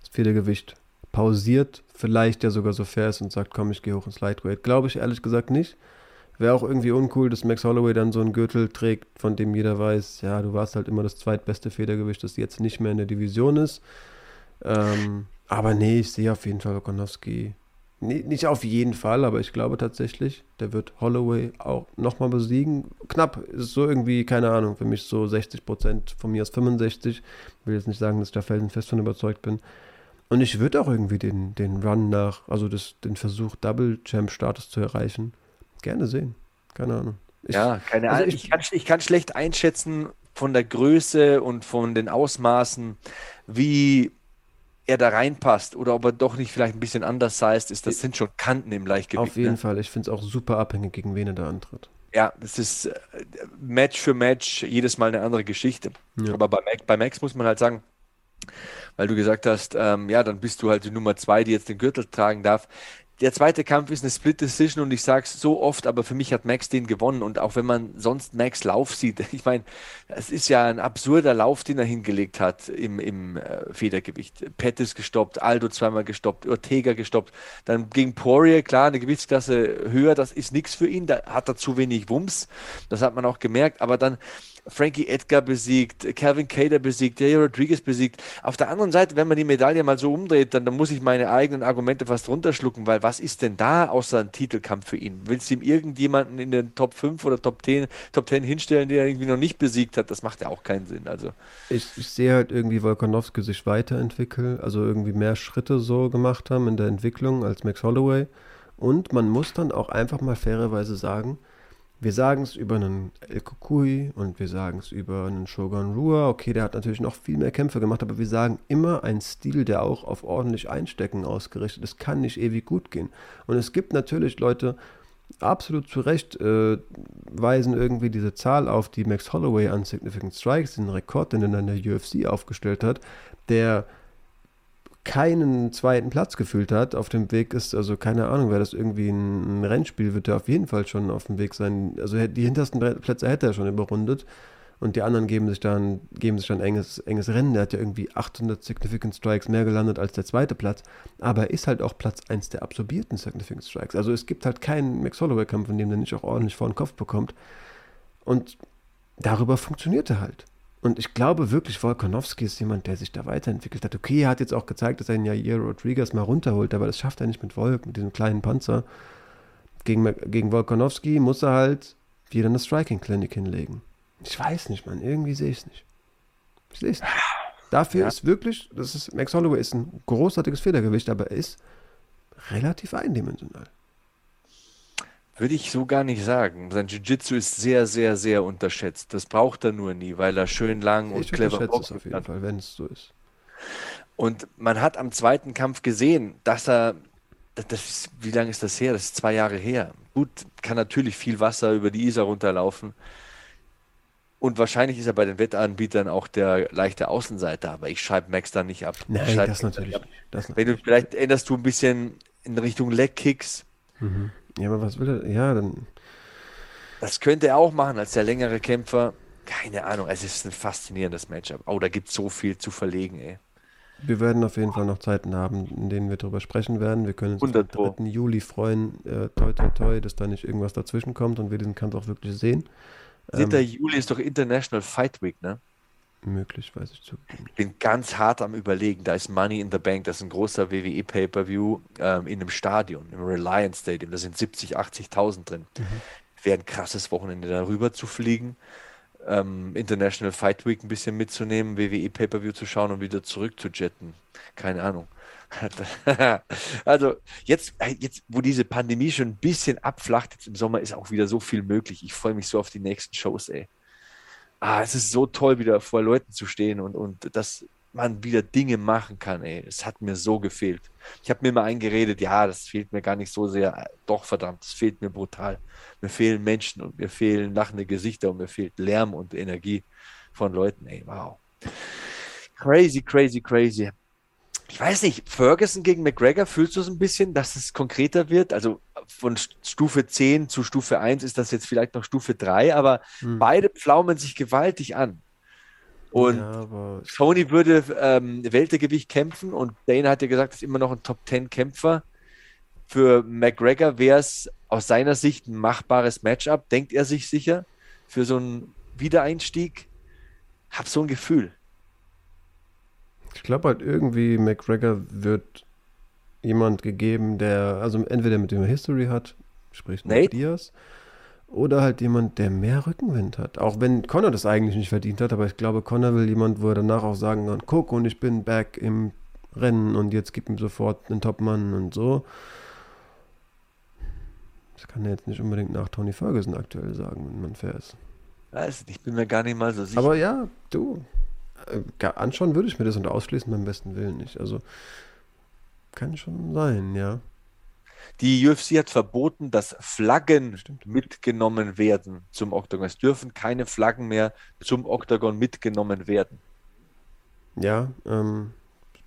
das Federgewicht pausiert, vielleicht ja sogar so fair ist und sagt, komm, ich gehe hoch ins Lightweight. Glaube ich ehrlich gesagt nicht. Wäre auch irgendwie uncool, dass Max Holloway dann so einen Gürtel trägt, von dem jeder weiß, ja, du warst halt immer das zweitbeste Federgewicht, das jetzt nicht mehr in der Division ist. Ähm, aber nee, ich sehe auf jeden Fall Volkanovski Nee, nicht auf jeden Fall, aber ich glaube tatsächlich, der wird Holloway auch nochmal besiegen. Knapp ist so irgendwie, keine Ahnung, für mich so 60 Prozent, von mir aus 65. Ich will jetzt nicht sagen, dass ich da felsenfest von überzeugt bin. Und ich würde auch irgendwie den, den Run nach, also das, den Versuch, Double-Champ-Status zu erreichen, gerne sehen. Keine Ahnung. Ich, ja, keine also Ahnung. ich- Ich, kann, ich kann schlecht einschätzen von der Größe und von den Ausmaßen, wie er da reinpasst oder ob er doch nicht vielleicht ein bisschen undersized ist. Das sind schon Kanten im Leichtgewicht. Auf jeden ne? Fall. Ich finde es auch super abhängig, gegen wen er da antritt. Ja, das ist äh, Match für Match jedes Mal eine andere Geschichte. Ja. Aber bei Max, bei Max muss man halt sagen, weil du gesagt hast, ähm, ja, dann bist du halt die Nummer zwei, die jetzt den Gürtel tragen darf. Der zweite Kampf ist eine Split Decision und ich sage es so oft, aber für mich hat Max den gewonnen. Und auch wenn man sonst Max Lauf sieht, ich meine, es ist ja ein absurder Lauf, den er hingelegt hat im, im äh, Federgewicht. Pettis gestoppt, Aldo zweimal gestoppt, Ortega gestoppt. Dann gegen Poirier, klar, eine Gewichtsklasse höher, das ist nichts für ihn, da hat er zu wenig Wumms. Das hat man auch gemerkt. Aber dann Frankie Edgar besiegt, Calvin Cater besiegt, Jay Rodriguez besiegt. Auf der anderen Seite, wenn man die Medaille mal so umdreht, dann, dann muss ich meine eigenen Argumente fast runterschlucken, weil was ist denn da außer ein Titelkampf für ihn? Willst du ihm irgendjemanden in den Top 5 oder Top 10, Top 10 hinstellen, der er irgendwie noch nicht besiegt hat? Das macht ja auch keinen Sinn. Also, Ich, ich sehe halt irgendwie Volkanovski sich weiterentwickeln, also irgendwie mehr Schritte so gemacht haben in der Entwicklung als Max Holloway. Und man muss dann auch einfach mal fairerweise sagen, wir sagen es über einen El Kukui und wir sagen es über einen Shogun Rua. Okay, der hat natürlich noch viel mehr Kämpfe gemacht, aber wir sagen immer einen Stil, der auch auf ordentlich Einstecken ausgerichtet ist. kann nicht ewig gut gehen. Und es gibt natürlich Leute, absolut zu Recht äh, weisen irgendwie diese Zahl auf, die Max Holloway an Significant Strikes, den Rekord, den er in der UFC aufgestellt hat, der keinen zweiten Platz gefühlt hat, auf dem Weg ist, also keine Ahnung, wäre das irgendwie ein, ein Rennspiel, wird er auf jeden Fall schon auf dem Weg sein. Also die hintersten Plätze hätte er schon überrundet. und die anderen geben sich dann, geben sich dann enges, enges Rennen. Der hat ja irgendwie 800 Significant Strikes mehr gelandet als der zweite Platz, aber er ist halt auch Platz 1 der absorbierten Significant Strikes. Also es gibt halt keinen Max Holloway-Kampf, in dem der nicht auch ordentlich vor den Kopf bekommt. Und darüber funktioniert er halt. Und ich glaube wirklich, Volkanowski ist jemand, der sich da weiterentwickelt hat. Okay, er hat jetzt auch gezeigt, dass er ihn ja Jair Rodriguez mal runterholt, aber das schafft er nicht mit Volk, mit diesem kleinen Panzer. Gegen, gegen Volkanowski muss er halt wieder eine Striking-Clinic hinlegen. Ich weiß nicht, man. Irgendwie sehe ich es nicht. Ich sehe es nicht. Dafür ja. ist wirklich, das ist, Max Holloway ist ein großartiges Federgewicht, aber er ist relativ eindimensional. Würde ich so gar nicht sagen. Sein Jiu-Jitsu ist sehr, sehr, sehr unterschätzt. Das braucht er nur nie, weil er schön lang und ich clever ist. es auf jeden Fall, wenn es so ist. Und man hat am zweiten Kampf gesehen, dass er, das ist, wie lange ist das her? Das ist zwei Jahre her. Gut, kann natürlich viel Wasser über die Isar runterlaufen. Und wahrscheinlich ist er bei den Wettanbietern auch der leichte Außenseiter, aber ich schreibe Max da nicht ab. Nein, das natürlich, das Wenn du vielleicht änderst du ein bisschen in Richtung Leg-Kicks. Mhm. Ja, aber was will er? Ja, dann. Das könnte er auch machen als der längere Kämpfer. Keine Ahnung, es ist ein faszinierendes Matchup. Oh, da gibt es so viel zu verlegen, ey. Wir werden auf jeden Fall noch Zeiten haben, in denen wir darüber sprechen werden. Wir können uns am 3. Juli freuen, äh, toi toi toi, dass da nicht irgendwas dazwischen kommt und wir diesen Kampf auch wirklich sehen. 7. Ähm, Juli ist doch International Fight Week, ne? Möglich, weiß ich zu. Ich bin ganz hart am Überlegen. Da ist Money in the Bank, das ist ein großer WWE Pay-Per-View ähm, in einem Stadion, im Reliance Stadium. Da sind 70, 80.000 drin. Mhm. Wäre ein krasses Wochenende, darüber zu fliegen. Ähm, International Fight Week ein bisschen mitzunehmen, WWE Pay-Per-View zu schauen und wieder zurück zu jetten. Keine Ahnung. also jetzt, jetzt, wo diese Pandemie schon ein bisschen abflacht, jetzt im Sommer ist auch wieder so viel möglich. Ich freue mich so auf die nächsten Shows, ey. Ah, es ist so toll, wieder vor Leuten zu stehen und, und dass man wieder Dinge machen kann, ey. Es hat mir so gefehlt. Ich habe mir immer eingeredet, ja, das fehlt mir gar nicht so sehr. Doch, verdammt, es fehlt mir brutal. Mir fehlen Menschen und mir fehlen lachende Gesichter und mir fehlt Lärm und Energie von Leuten, ey. Wow. Crazy, crazy, crazy ich weiß nicht, Ferguson gegen McGregor, fühlst du es ein bisschen, dass es konkreter wird? Also von Stufe 10 zu Stufe 1 ist das jetzt vielleicht noch Stufe 3, aber hm. beide pflaumen sich gewaltig an. Und ja, Tony würde ähm, Weltergewicht kämpfen und Dane hat ja gesagt, ist immer noch ein Top 10 Kämpfer. Für McGregor wäre es aus seiner Sicht ein machbares Matchup, denkt er sich sicher, für so einen Wiedereinstieg. Hab so ein Gefühl. Ich glaube halt irgendwie, McGregor wird jemand gegeben, der, also entweder mit dem History hat, sprich Nate Diaz, oder halt jemand, der mehr Rückenwind hat. Auch wenn Connor das eigentlich nicht verdient hat, aber ich glaube, Connor will jemand, wo er danach auch sagen kann, guck und ich bin back im Rennen und jetzt gib ihm sofort einen Topmann und so. Das kann er jetzt nicht unbedingt nach Tony Ferguson aktuell sagen, wenn man fair ist. Weiß, ich bin mir gar nicht mal so sicher. Aber ja, du, anschauen würde ich mir das und ausschließen beim besten Willen nicht. Also kann schon sein, ja. Die UFC hat verboten, dass Flaggen Stimmt. mitgenommen werden zum Oktagon. Es dürfen keine Flaggen mehr zum Oktagon mitgenommen werden. Ja, ähm,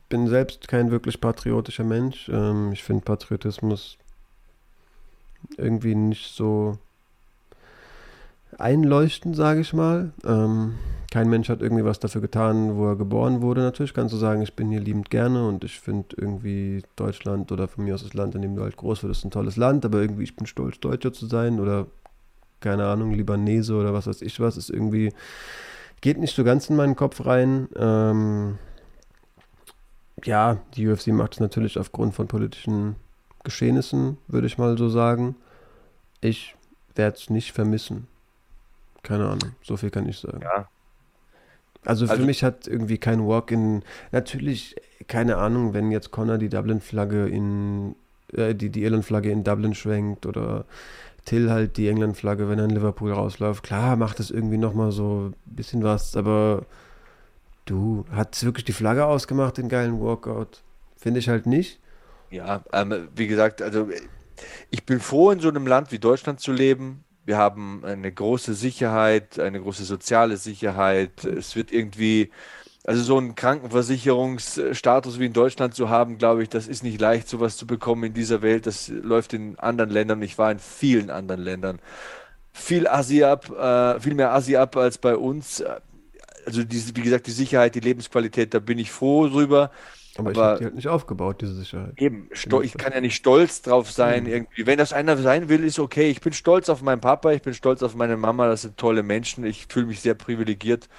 bin selbst kein wirklich patriotischer Mensch. Ähm, ich finde Patriotismus irgendwie nicht so einleuchtend, sage ich mal. Ähm, kein Mensch hat irgendwie was dafür getan, wo er geboren wurde. Natürlich kannst du sagen, ich bin hier liebend gerne und ich finde irgendwie Deutschland oder von mir aus das Land, in dem du halt groß wirst, ein tolles Land, aber irgendwie ich bin stolz, Deutscher zu sein oder keine Ahnung, Libanese oder was weiß ich was, ist irgendwie, geht nicht so ganz in meinen Kopf rein. Ähm, ja, die UFC macht es natürlich aufgrund von politischen Geschehnissen, würde ich mal so sagen. Ich werde es nicht vermissen. Keine Ahnung, so viel kann ich sagen. Ja. Also für also, mich hat irgendwie kein Walk-in, natürlich, keine Ahnung, wenn jetzt Connor die Dublin-Flagge in, äh, die, die Irland-Flagge in Dublin schwenkt oder Till halt die England-Flagge, wenn er in Liverpool rausläuft, klar macht das irgendwie nochmal so ein bisschen was, aber du, hat wirklich die Flagge ausgemacht, den geilen Walkout? Finde ich halt nicht. Ja, ähm, wie gesagt, also ich bin froh, in so einem Land wie Deutschland zu leben, wir haben eine große Sicherheit, eine große soziale Sicherheit. Es wird irgendwie, also so einen Krankenversicherungsstatus wie in Deutschland zu haben, glaube ich, das ist nicht leicht, sowas zu bekommen in dieser Welt. Das läuft in anderen Ländern. Ich war in vielen anderen Ländern. viel Asi ab, äh, viel mehr Asi ab als bei uns. Also diese, wie gesagt, die Sicherheit, die Lebensqualität, da bin ich froh drüber. Aber, ich habe die halt nicht aufgebaut, diese Sicherheit. Eben, ich kann ja nicht stolz drauf sein, mhm. irgendwie. Wenn das einer sein will, ist okay. Ich bin stolz auf meinen Papa, ich bin stolz auf meine Mama, das sind tolle Menschen. Ich fühle mich sehr privilegiert,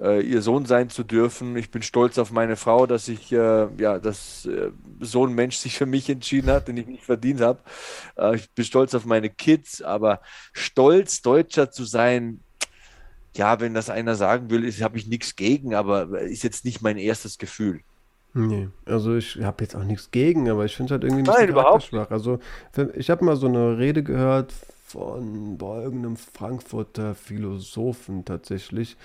äh, ihr Sohn sein zu dürfen. Ich bin stolz auf meine Frau, dass ich, äh, ja, dass äh, so ein Mensch sich für mich entschieden hat, den ich nicht verdient habe. Äh, ich bin stolz auf meine Kids, aber stolz, Deutscher zu sein, ja, wenn das einer sagen will, habe ich nichts gegen, aber ist jetzt nicht mein erstes Gefühl. Nee, also ich habe jetzt auch nichts gegen, aber ich finde es halt irgendwie nicht Nein, überhaupt schwach. Also ich habe mal so eine Rede gehört von irgendeinem Frankfurter Philosophen tatsächlich,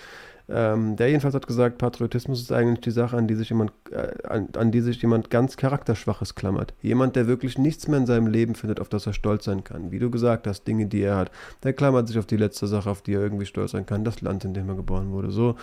ähm, der jedenfalls hat gesagt, Patriotismus ist eigentlich die Sache, an die sich jemand, äh, an, an, die sich jemand ganz charakterschwaches klammert. Jemand, der wirklich nichts mehr in seinem Leben findet, auf das er stolz sein kann. Wie du gesagt hast, Dinge, die er hat. Der klammert sich auf die letzte Sache, auf die er irgendwie stolz sein kann, das Land, in dem er geboren wurde. So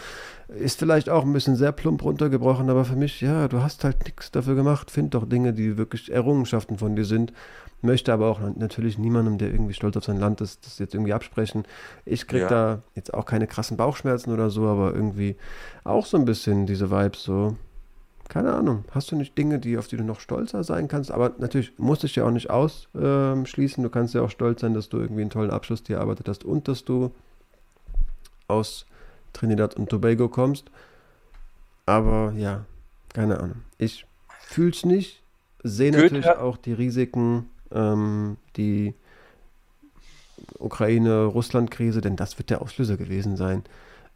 ist vielleicht auch ein bisschen sehr plump runtergebrochen, aber für mich, ja, du hast halt nichts dafür gemacht. Find doch Dinge, die wirklich Errungenschaften von dir sind möchte aber auch natürlich niemandem, der irgendwie stolz auf sein Land ist, das jetzt irgendwie absprechen. Ich kriege ja. da jetzt auch keine krassen Bauchschmerzen oder so, aber irgendwie auch so ein bisschen diese Vibes so. Keine Ahnung, hast du nicht Dinge, die, auf die du noch stolzer sein kannst? Aber natürlich musst du dich ja auch nicht ausschließen. du kannst ja auch stolz sein, dass du irgendwie einen tollen Abschluss dir erarbeitet hast und dass du aus Trinidad und Tobago kommst. Aber ja, keine Ahnung. Ich fühle es nicht, sehe natürlich auch die Risiken ähm, die Ukraine-Russland-Krise, denn das wird der Auslöser gewesen sein,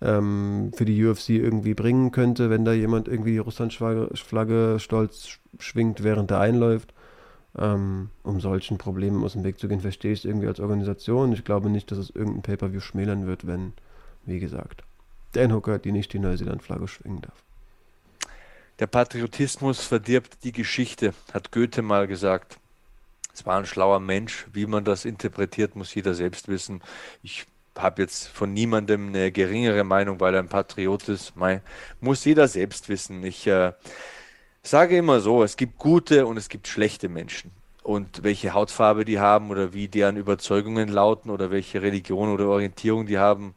ähm, für die UFC irgendwie bringen könnte, wenn da jemand irgendwie die Russland-Flagge stolz schwingt, während er einläuft. Ähm, um solchen Problemen aus dem Weg zu gehen, verstehe ich es irgendwie als Organisation. Ich glaube nicht, dass es irgendein Pay-Per-View schmälern wird, wenn, wie gesagt, Dan Hooker die nicht die Neuseeland-Flagge schwingen darf. Der Patriotismus verdirbt die Geschichte, hat Goethe mal gesagt. Es war ein schlauer Mensch. Wie man das interpretiert, muss jeder selbst wissen. Ich habe jetzt von niemandem eine geringere Meinung, weil er ein Patriot ist. Mein, muss jeder selbst wissen. Ich äh, sage immer so, es gibt gute und es gibt schlechte Menschen. Und welche Hautfarbe die haben oder wie deren Überzeugungen lauten oder welche Religion oder Orientierung die haben,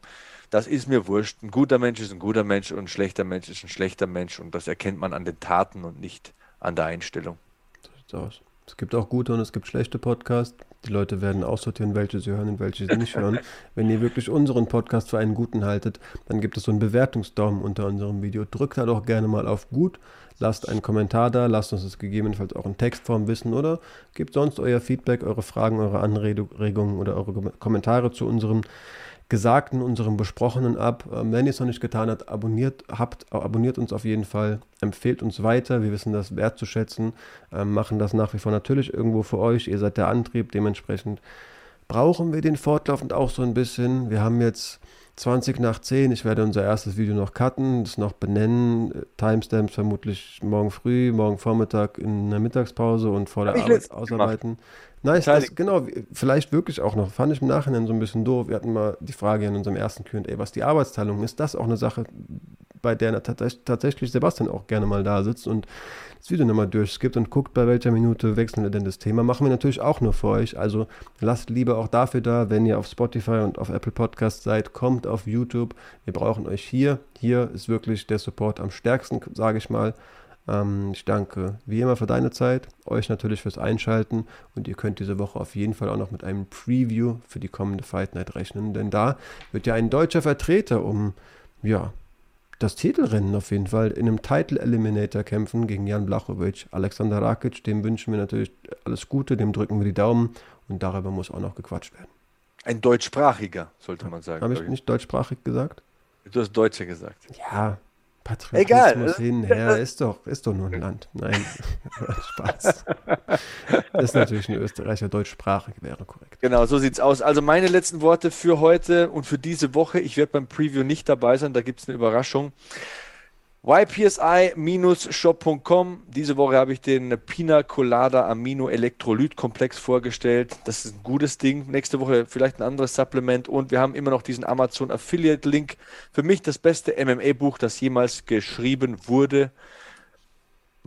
das ist mir wurscht. Ein guter Mensch ist ein guter Mensch und ein schlechter Mensch ist ein schlechter Mensch. Und das erkennt man an den Taten und nicht an der Einstellung. So sieht's aus. Es gibt auch gute und es gibt schlechte Podcasts. Die Leute werden aussortieren, welche sie hören und welche sie nicht hören. Wenn ihr wirklich unseren Podcast für einen guten haltet, dann gibt es so einen Bewertungsdaumen unter unserem Video. Drückt da doch gerne mal auf gut, lasst einen Kommentar da, lasst uns das gegebenenfalls auch in Textform wissen oder gebt sonst euer Feedback, eure Fragen, eure Anregungen oder eure Kommentare zu unserem Gesagten, unserem Besprochenen ab. Ähm, wenn ihr es noch nicht getan habt, abonniert, habt, abonniert uns auf jeden Fall, empfehlt uns weiter. Wir wissen das wertzuschätzen, ähm, machen das nach wie vor natürlich irgendwo für euch. Ihr seid der Antrieb, dementsprechend brauchen wir den fortlaufend auch so ein bisschen. Wir haben jetzt 20 nach 10. Ich werde unser erstes Video noch cutten, das noch benennen. Timestamps vermutlich morgen früh, morgen Vormittag in der Mittagspause und vor der Arbeit ausarbeiten. Gemacht. Nice, das, genau, vielleicht wirklich auch noch. Fand ich im Nachhinein so ein bisschen doof. Wir hatten mal die Frage in unserem ersten QA, was die Arbeitsteilung ist. Das auch eine Sache, bei der tatsächlich Sebastian auch gerne mal da sitzt und das Video nochmal durchskippt und guckt, bei welcher Minute wechseln wir denn das Thema. Machen wir natürlich auch nur für euch. Also lasst lieber auch dafür da, wenn ihr auf Spotify und auf Apple Podcast seid, kommt auf YouTube. Wir brauchen euch hier. Hier ist wirklich der Support am stärksten, sage ich mal. Ähm, ich danke wie immer für deine Zeit, euch natürlich fürs Einschalten und ihr könnt diese Woche auf jeden Fall auch noch mit einem Preview für die kommende Fight Night rechnen, denn da wird ja ein deutscher Vertreter um, ja, das Titelrennen auf jeden Fall in einem Title Eliminator kämpfen gegen Jan Blachowicz. Alexander Rakic, dem wünschen wir natürlich alles Gute, dem drücken wir die Daumen und darüber muss auch noch gequatscht werden. Ein deutschsprachiger, sollte man sagen. Habe ich nicht deutschsprachig gesagt? Du hast Deutsche gesagt. Ja, Patriotismus Egal. hin, her, ist doch, ist doch nur ein Land. Nein, Spaß. Das ist natürlich ein Österreicher, deutschsprachig wäre korrekt. Genau, so sieht's aus. Also meine letzten Worte für heute und für diese Woche. Ich werde beim Preview nicht dabei sein, da gibt es eine Überraschung ypsi-shop.com. Diese Woche habe ich den Pina Colada Amino Elektrolytkomplex vorgestellt. Das ist ein gutes Ding. Nächste Woche vielleicht ein anderes Supplement. Und wir haben immer noch diesen Amazon Affiliate Link. Für mich das beste MMA-Buch, das jemals geschrieben wurde.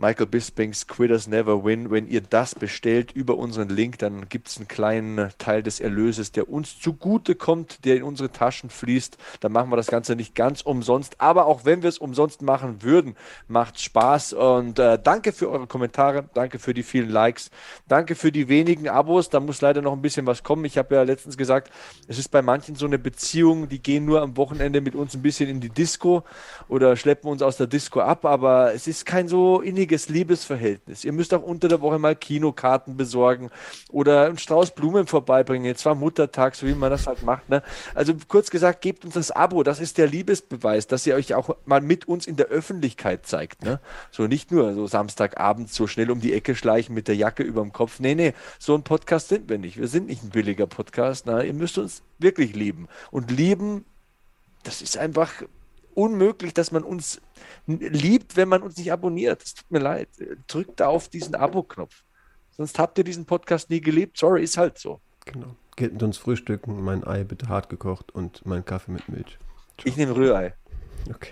Michael Bispings Quitters Never Win. Wenn ihr das bestellt über unseren Link, dann gibt es einen kleinen Teil des Erlöses, der uns zugute kommt, der in unsere Taschen fließt. Dann machen wir das Ganze nicht ganz umsonst. Aber auch wenn wir es umsonst machen würden, macht Spaß. Und äh, danke für eure Kommentare, danke für die vielen Likes, danke für die wenigen Abos. Da muss leider noch ein bisschen was kommen. Ich habe ja letztens gesagt, es ist bei manchen so eine Beziehung, die gehen nur am Wochenende mit uns ein bisschen in die Disco oder schleppen uns aus der Disco ab, aber es ist kein so inniges Liebesverhältnis. Ihr müsst auch unter der Woche mal Kinokarten besorgen oder einen Strauß Blumen vorbeibringen. Jetzt war Muttertag, so wie man das halt macht. Ne? Also kurz gesagt, gebt uns das Abo. Das ist der Liebesbeweis, dass ihr euch auch mal mit uns in der Öffentlichkeit zeigt. Ne? So nicht nur so Samstagabend so schnell um die Ecke schleichen mit der Jacke über dem Kopf. Nee, nee, so ein Podcast sind wir nicht. Wir sind nicht ein billiger Podcast. Na, ihr müsst uns wirklich lieben. Und lieben, das ist einfach unmöglich, dass man uns liebt, wenn man uns nicht abonniert. Es tut mir leid. Drückt da auf diesen Abo-Knopf. Sonst habt ihr diesen Podcast nie geliebt. Sorry, ist halt so. Genau. Geht mit uns frühstücken, mein Ei bitte hart gekocht und mein Kaffee mit Milch. Ciao. Ich nehme Rührei. Okay.